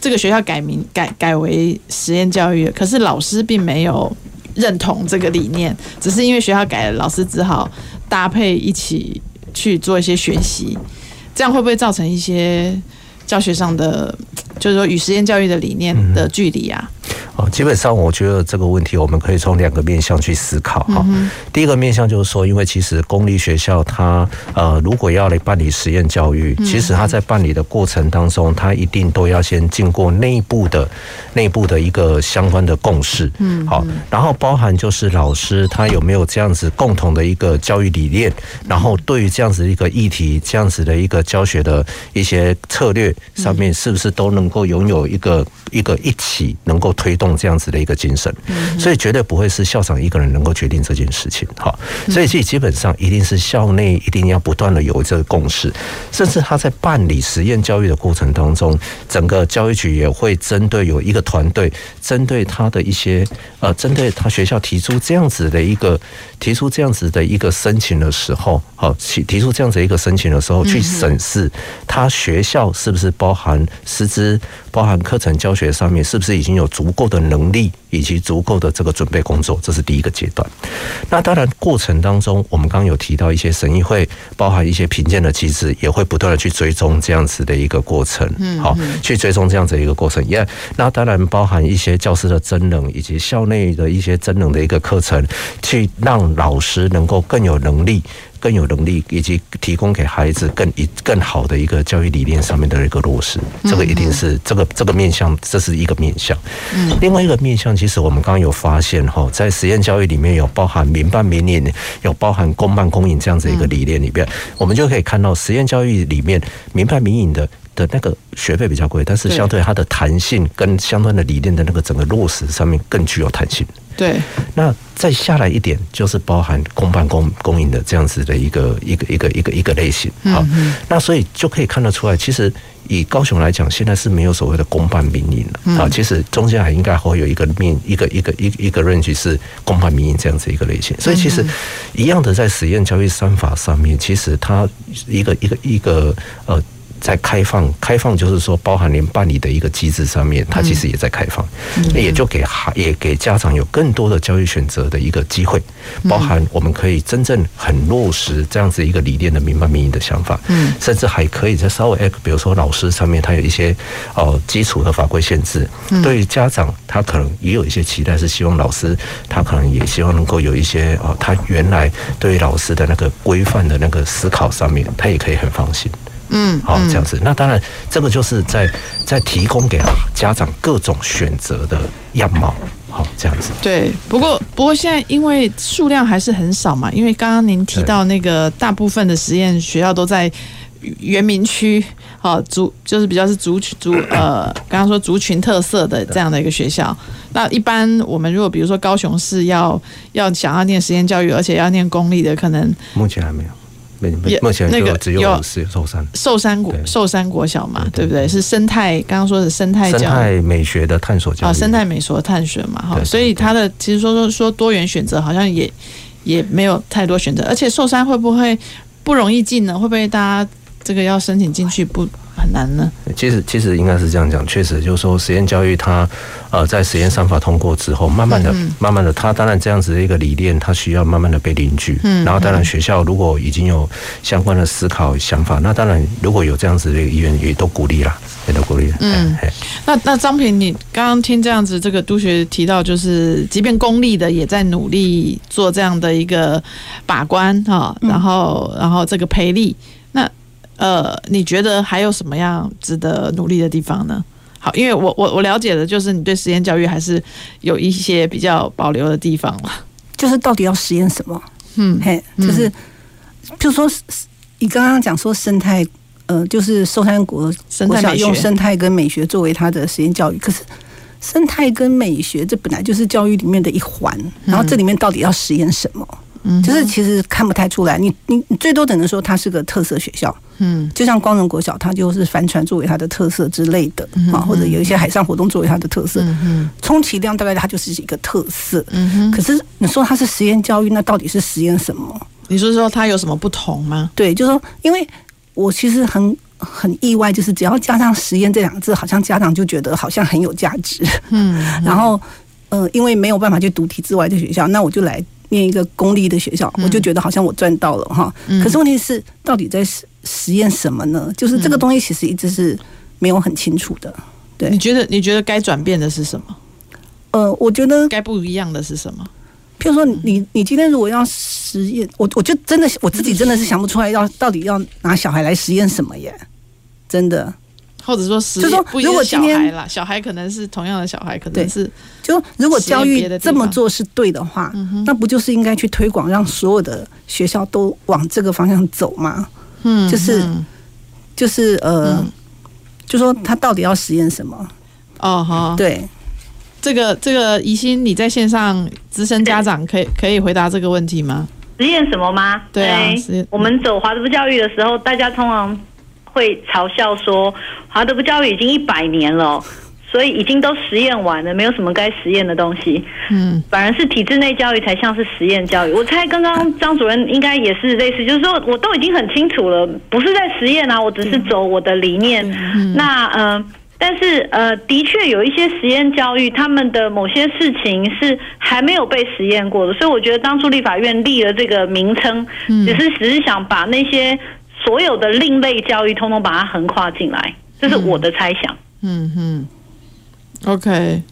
A: 这个学校改名改改为实验教育，可是老师并没有认同这个理念，只是因为学校改了，老师只好搭配一起去做一些学习，这样会不会造成一些教学上的，就是说与实验教育的理念的距离啊？
D: 哦基本上，我觉得这个问题我们可以从两个面向去思考哈。第一个面向就是说，因为其实公立学校它呃，如果要来办理实验教育，其实它在办理的过程当中，它一定都要先经过内部的内部的一个相关的共识。嗯，好，然后包含就是老师他有没有这样子共同的一个教育理念，然后对于这样子一个议题，这样子的一个教学的一些策略上面，是不是都能够拥有一个一个一起能够推动。这样子的一个精神，所以绝对不会是校长一个人能够决定这件事情。哈，所以这基本上一定是校内一定要不断的有这个共识，甚至他在办理实验教育的过程当中，整个教育局也会针对有一个团队，针对他的一些呃，针对他学校提出这样子的一个提出这样子的一个申请的时候，好提提出这样子一个申请的时候，去审视他学校是不是包含师资，包含课程教学上面是不是已经有足够的能力以及足够的这个准备工作，这是第一个阶段。那当然过程当中，我们刚刚有提到一些审议会，包含一些评鉴的机制，也会不断的去追踪这样子的一个过程，嗯，好，去追踪这样子的一个过程。也那当然包含一些教师的增能以及校内的一些增能的一个课程，去让老师能够更有能力。更有能力，以及提供给孩子更一更好的一个教育理念上面的一个落实，这个一定是这个这个面向，这是一个面向。嗯，另外一个面向，其实我们刚刚有发现哈，在实验教育里面有包含民办民营，有包含公办公营这样子一个理念里边，我们就可以看到实验教育里面民办民营的。的那个学费比较贵，但是相对它的弹性跟相关的理念的那个整个落实上面更具有弹性。
A: 对，
D: 那再下来一点就是包含公办公公营的这样子的一个一个一个一个一个类型。好，那所以就可以看得出来，其实以高雄来讲，现在是没有所谓的公办民营了啊。其实中间还应该会有一个面一个一个一个一个 range 是公办民营这样子一个类型。所以其实一样的在实验交易三法上面，其实它一个一个一个呃。在开放，开放就是说，包含连办理的一个机制上面，它其实也在开放，那也就给孩也给家长有更多的教育选择的一个机会，包含我们可以真正很落实这样子一个理念的民办民营的想法，嗯，甚至还可以再稍微，比如说老师上面他有一些哦基础的法规限制，对于家长他可能也有一些期待，是希望老师他可能也希望能够有一些哦，他原来对于老师的那个规范的那个思考上面，他也可以很放心。嗯，好，这样子。那当然，这个就是在在提供给家长各种选择的样貌。好，这样子。
A: 对，不过不过现在因为数量还是很少嘛，因为刚刚您提到那个大部分的实验学校都在原民区，好族就是比较是族群族呃，刚刚说族群特色的这样的一个学校。那一般我们如果比如说高雄市要要想要念实验教育，而且要念公立的，可能
D: 目前还没有。目前那个只有是寿山
A: 寿山国寿山国小嘛，对不对？是生态，刚刚说的生态教，
D: 生态美学的探索教育，
A: 哦，生态美学的探索嘛，哈，所以它的其实说说说多元选择，好像也也没有太多选择，而且寿山会不会不容易进呢？会不会大家这个要申请进去不？很难呢。
D: 其实其实应该是这样讲，确实就是说实验教育它呃在实验三法通过之后，慢慢的、嗯、慢慢的，它当然这样子的一个理念，它需要慢慢的被凝聚。嗯，然后当然学校如果已经有相关的思考想法，那当然如果有这样子的一个意愿，也都鼓励啦，也都鼓励。嗯，
A: 那那张平，你刚刚听这样子，这个督学提到，就是即便公立的也在努力做这样的一个把关哈，然后然后这个培力。呃，你觉得还有什么样值得努力的地方呢？好，因为我我我了解的就是你对实验教育还是有一些比较保留的地方了。
C: 就是到底要实验什么？嗯，嘿，就是，就说你刚刚讲说生态，呃，就是寿山国国小用生态跟美学作为它的实验教育，可是生态跟美学这本来就是教育里面的一环，然后这里面到底要实验什么？嗯，就是其实看不太出来，你你你最多只能说它是个特色学校，嗯，就像光荣国小，它就是帆船作为它的特色之类的啊，或者有一些海上活动作为它的特色，嗯，充其量大概它就是一个特色，嗯哼。可是你说它是实验教育，那到底是实验什么？
A: 你是说它有什么不同吗？
C: 对，就是说，因为我其实很很意外，就是只要加上实验这两个字，好像家长就觉得好像很有价值，嗯。然后，呃，因为没有办法去读体制外的学校，那我就来。念一个公立的学校，我就觉得好像我赚到了哈。可是问题是，到底在实实验什么呢？就是这个东西其实一直是没有很清楚的。对，
A: 你觉得你觉得该转变的是什么？
C: 呃，我觉得
A: 该不一样的是什么？
C: 譬如说，你你今天如果要实验，我我就真的我自己真的是想不出来，要到底要拿小孩来实验什么耶？真的。
A: 或者说实验，不一定是小孩啦，小孩可能是同样的小孩，可能是
C: 就如果教育这么做是对的话，那不就是应该去推广，让所有的学校都往这个方向走吗？嗯，就是就是呃，就说他到底要实验什么？
A: 哦好，
C: 对，
A: 这个这个怡心，你在线上资深家长可以可以回答这个问题吗？
B: 实验什么吗？
A: 对啊，
B: 我们走华德福教育的时候，大家通常。会嘲笑说，华德福教育已经一百年了，所以已经都实验完了，没有什么该实验的东西。嗯，反而是体制内教育才像是实验教育。我猜刚刚张主任应该也是类似，就是说我都已经很清楚了，不是在实验啊，我只是走我的理念。嗯、那嗯、呃，但是呃，的确有一些实验教育，他们的某些事情是还没有被实验过的，所以我觉得当初立法院立了这个名称，只是只是想把那些所有的另类教育，通通把它横跨进来，这是我的猜想。
A: 嗯嗯，OK，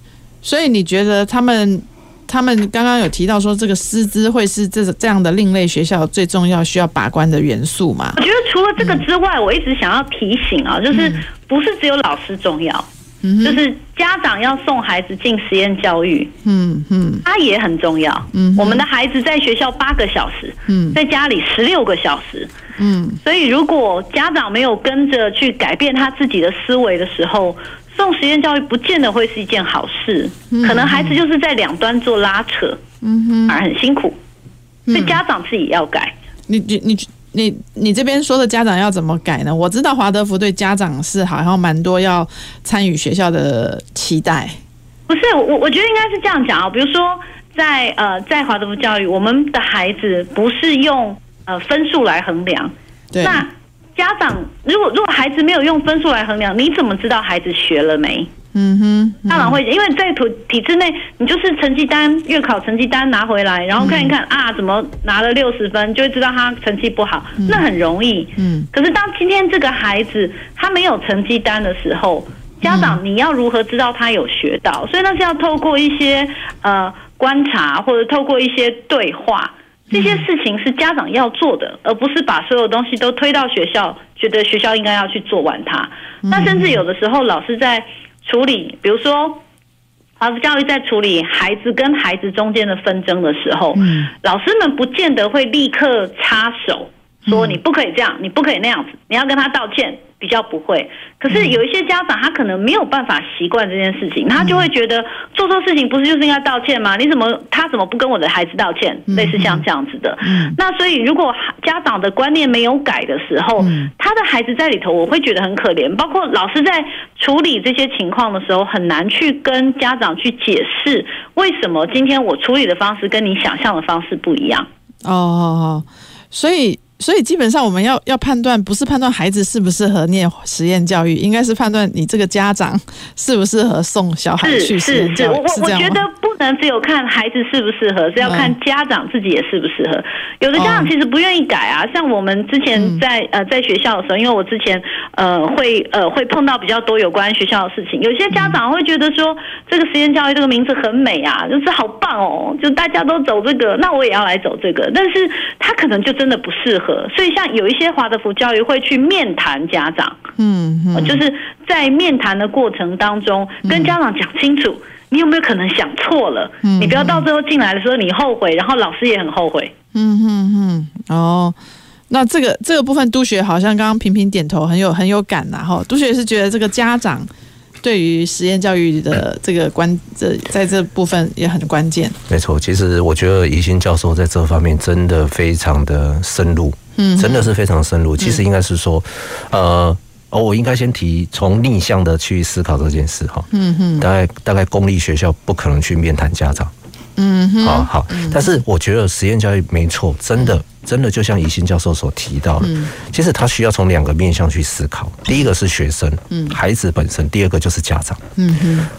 A: 所以你觉得他们？他们刚刚有提到说，这个师资会是这这样的另类学校最重要需要把关的元素吗？
B: 我觉得除了这个之外，我一直想要提醒啊，就是不是只有老师重要，就是家长要送孩子进实验教育，嗯嗯，他也很重要。嗯，我们的孩子在学校八个小时，嗯，在家里十六个小时，嗯，所以如果家长没有跟着去改变他自己的思维的时候。送实验教育不见得会是一件好事，可能孩子就是在两端做拉扯，嗯哼，而很辛苦，所以家长自己要改。
A: 你你你你你这边说的家长要怎么改呢？我知道华德福对家长是好像蛮多要参与学校的期待。
B: 不是我我觉得应该是这样讲啊，比如说在呃在华德福教育，我们的孩子不是用呃分数来衡量，对那。家长如果如果孩子没有用分数来衡量，你怎么知道孩子学了没？嗯哼，家长会因为在体体制内，你就是成绩单、月考成绩单拿回来，然后看一看、嗯、啊，怎么拿了六十分，就会知道他成绩不好，嗯、那很容易。嗯，可是当今天这个孩子他没有成绩单的时候，家长你要如何知道他有学到？所以那是要透过一些呃观察，或者透过一些对话。这些事情是家长要做的，而不是把所有东西都推到学校，觉得学校应该要去做完它。那甚至有的时候，老师在处理，比如说，华德教育在处理孩子跟孩子中间的纷争的时候，老师们不见得会立刻插手，说你不可以这样，你不可以那样子，你要跟他道歉。比较不会，可是有一些家长他可能没有办法习惯这件事情，他就会觉得做错事情不是就是应该道歉吗？你怎么他怎么不跟我的孩子道歉？类似像这样子的。那所以如果家长的观念没有改的时候，他的孩子在里头，我会觉得很可怜。包括老师在处理这些情况的时候，很难去跟家长去解释为什么今天我处理的方式跟你想象的方式不一样。
A: 哦，所以。所以基本上我们要要判断，不是判断孩子适不适合念实验教育，应该是判断你这个家长适不适合送小孩去实验教育。
B: 是是是，我我觉得不能只有看孩子适不适合，是要看家长自己也适不适合。有的家长其实不愿意改啊，像我们之前在呃在学校的时候，因为我之前呃会呃会碰到比较多有关学校的事情，有些家长会觉得说这个实验教育这个名字很美啊，就是好棒哦，就大家都走这个，那我也要来走这个，但是他可能就真的不适合。所以，像有一些华德福教育会去面谈家长，嗯，嗯，就是在面谈的过程当中，跟家长讲清楚，你有没有可能想错了？嗯，你不要到最后进来的时候你后悔，然后老师也很后悔。
A: 嗯嗯嗯，哦，那这个这个部分，督学好像刚刚频频点头，很有很有感呐，哈。督学是觉得这个家长。对于实验教育的这个关，这在这部分也很关键。
D: 没错，其实我觉得宜兴教授在这方面真的非常的深入，嗯，真的是非常深入。其实应该是说，呃，哦，我应该先提从逆向的去思考这件事哈。嗯哼，大概大概公立学校不可能去面谈家长。嗯哼，好好，但是我觉得实验教育没错，真的。真的就像宜兴教授所提到的，其实他需要从两个面向去思考。第一个是学生，孩子本身；第二个就是家长。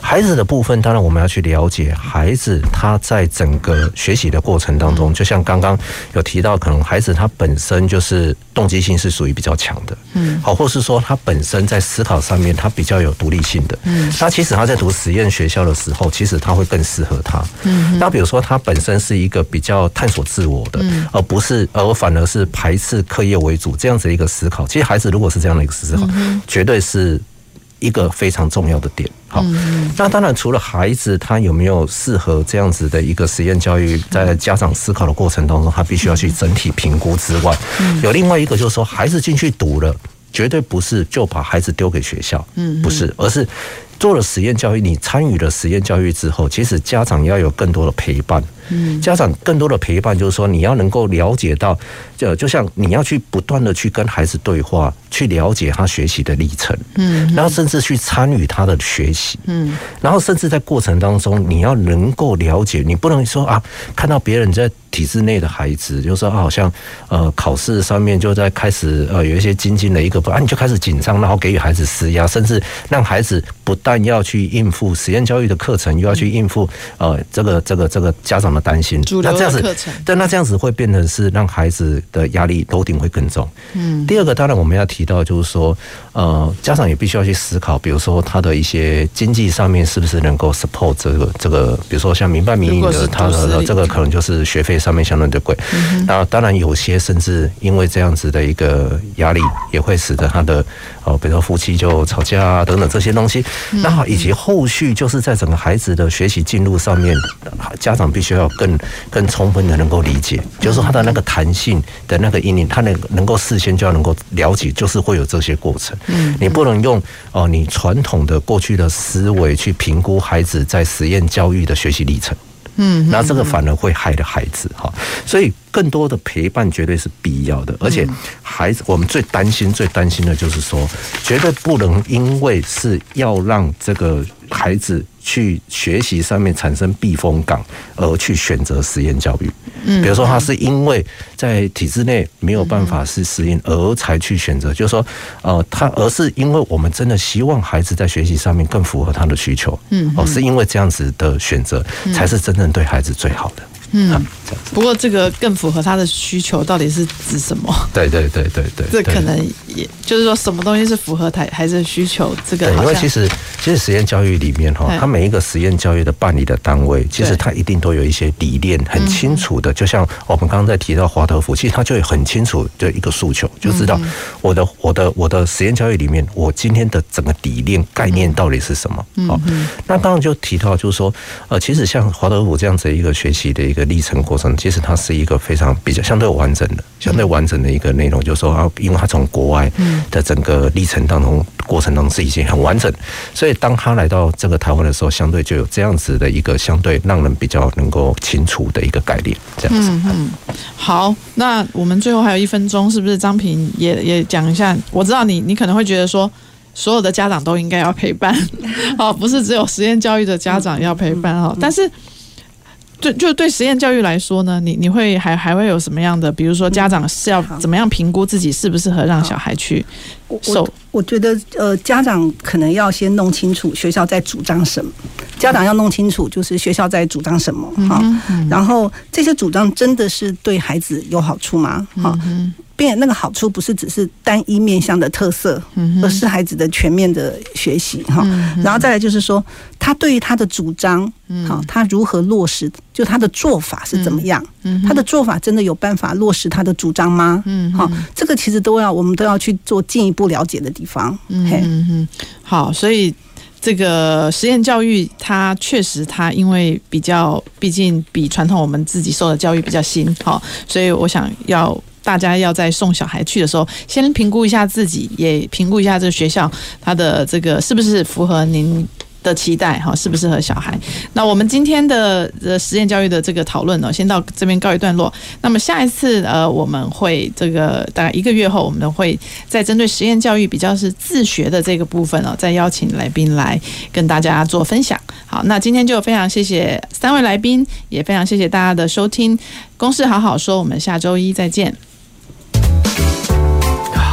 D: 孩子的部分，当然我们要去了解孩子他在整个学习的过程当中，就像刚刚有提到，可能孩子他本身就是动机性是属于比较强的，嗯，好，或是说他本身在思考上面他比较有独立性的，嗯，那其实他在读实验学校的时候，其实他会更适合他。嗯，那比如说他本身是一个比较探索自我的，而不是。而反而是排斥课业为主这样子的一个思考，其实孩子如果是这样的一个思考，绝对是一个非常重要的点。好，那当然除了孩子他有没有适合这样子的一个实验教育，在家长思考的过程当中，他必须要去整体评估之外，有另外一个就是说，孩子进去读了，绝对不是就把孩子丢给学校，不是，而是。做了实验教育，你参与了实验教育之后，其实家长要有更多的陪伴。嗯，家长更多的陪伴，就是说你要能够了解到，就就像你要去不断的去跟孩子对话，去了解他学习的历程。嗯，然后甚至去参与他的学习。嗯，然后甚至在过程当中，你要能够了解，你不能说啊，看到别人在体制内的孩子，就是说好像呃考试上面就在开始呃有一些精进的一个啊，你就开始紧张，然后给予孩子施压，甚至让孩子不但要去应付实验教育的课程，又要去应付呃这个这个这个家长的担心，那这样子，但那这样子会变成是让孩子的压力 loading 会更重。嗯，第二个当然我们要提到就是说，呃，家长也必须要去思考，比如说他的一些经济上面是不是能够 support 这个这个，比如说像民办民营的，他的这个可能就是学费上面相对的贵。那当然有些甚至因为这样子的一个压力，也会使得他的呃，比如说夫妻就吵架啊等等这些东西。那好，以及后续就是在整个孩子的学习进入上面，家长必须要更更充分的能够理解，就是说他的那个弹性的那个阴影，他能能够事先就要能够了解，就是会有这些过程。嗯，你不能用哦你传统的过去的思维去评估孩子在实验教育的学习历程。嗯，那这个反而会害了孩子哈，所以更多的陪伴绝对是必要的，而且孩子我们最担心、最担心的就是说，绝对不能因为是要让这个孩子。去学习上面产生避风港，而去选择实验教育。嗯，比如说他是因为在体制内没有办法是实验，而才去选择，就是说，呃，他而是因为我们真的希望孩子在学习上面更符合他的需求。嗯，哦，是因为这样子的选择，才是真正对孩子最好的。
A: 嗯，不过这个更符合他的需求，到底是指什么？
D: 对对对对对，
A: 这可能也就是说，什么东西是符合他孩子的需求？这个
D: 因为其实其实实验教育里面哈，他每一个实验教育的办理的单位，其实他一定都有一些理念很清楚的。就像我们刚刚在提到华德福，其实他就有很清楚的一个诉求，就知道我的我的我的实验教育里面，我今天的整个理念概念到底是什么？好，那当然就提到就是说，呃，其实像华德福这样子一个学习的一个。历程过程，其实它是一个非常比较相对完整的、相对完整的一个内容。就是说啊，因为它从国外的整个历程当中、过程当中是已经很完整，所以当他来到这个台湾的时候，相对就有这样子的一个相对让人比较能够清楚的一个概念。这样子。嗯，
A: 好，那我们最后还有一分钟，是不是张平也也讲一下？我知道你你可能会觉得说，所有的家长都应该要陪伴，哦，不是只有实验教育的家长要陪伴哦，但是。就就对实验教育来说呢，你你会还还会有什么样的？比如说家长是要怎么样评估自己适不适合让小孩去受？
C: 我我觉得呃，家长可能要先弄清楚学校在主张什么，家长要弄清楚就是学校在主张什么哈，然后这些主张真的是对孩子有好处吗？哈。并那个好处不是只是单一面向的特色，而是孩子的全面的学习哈。然后再来就是说，他对于他的主张，好，他如何落实？就他的做法是怎么样？他的做法真的有办法落实他的主张吗？嗯，好，这个其实都要我们都要去做进一步了解的地方。嗯
A: 嗯，好，所以这个实验教育，它确实它因为比较，毕竟比传统我们自己受的教育比较新，好，所以我想要。大家要在送小孩去的时候，先评估一下自己，也评估一下这个学校它的这个是不是符合您的期待哈，适不适合小孩？那我们今天的呃实验教育的这个讨论呢，先到这边告一段落。那么下一次呃，我们会这个大概一个月后，我们会再针对实验教育比较是自学的这个部分呢，再邀请来宾来跟大家做分享。好，那今天就非常谢谢三位来宾，也非常谢谢大家的收听。公事好好说，我们下周一再见。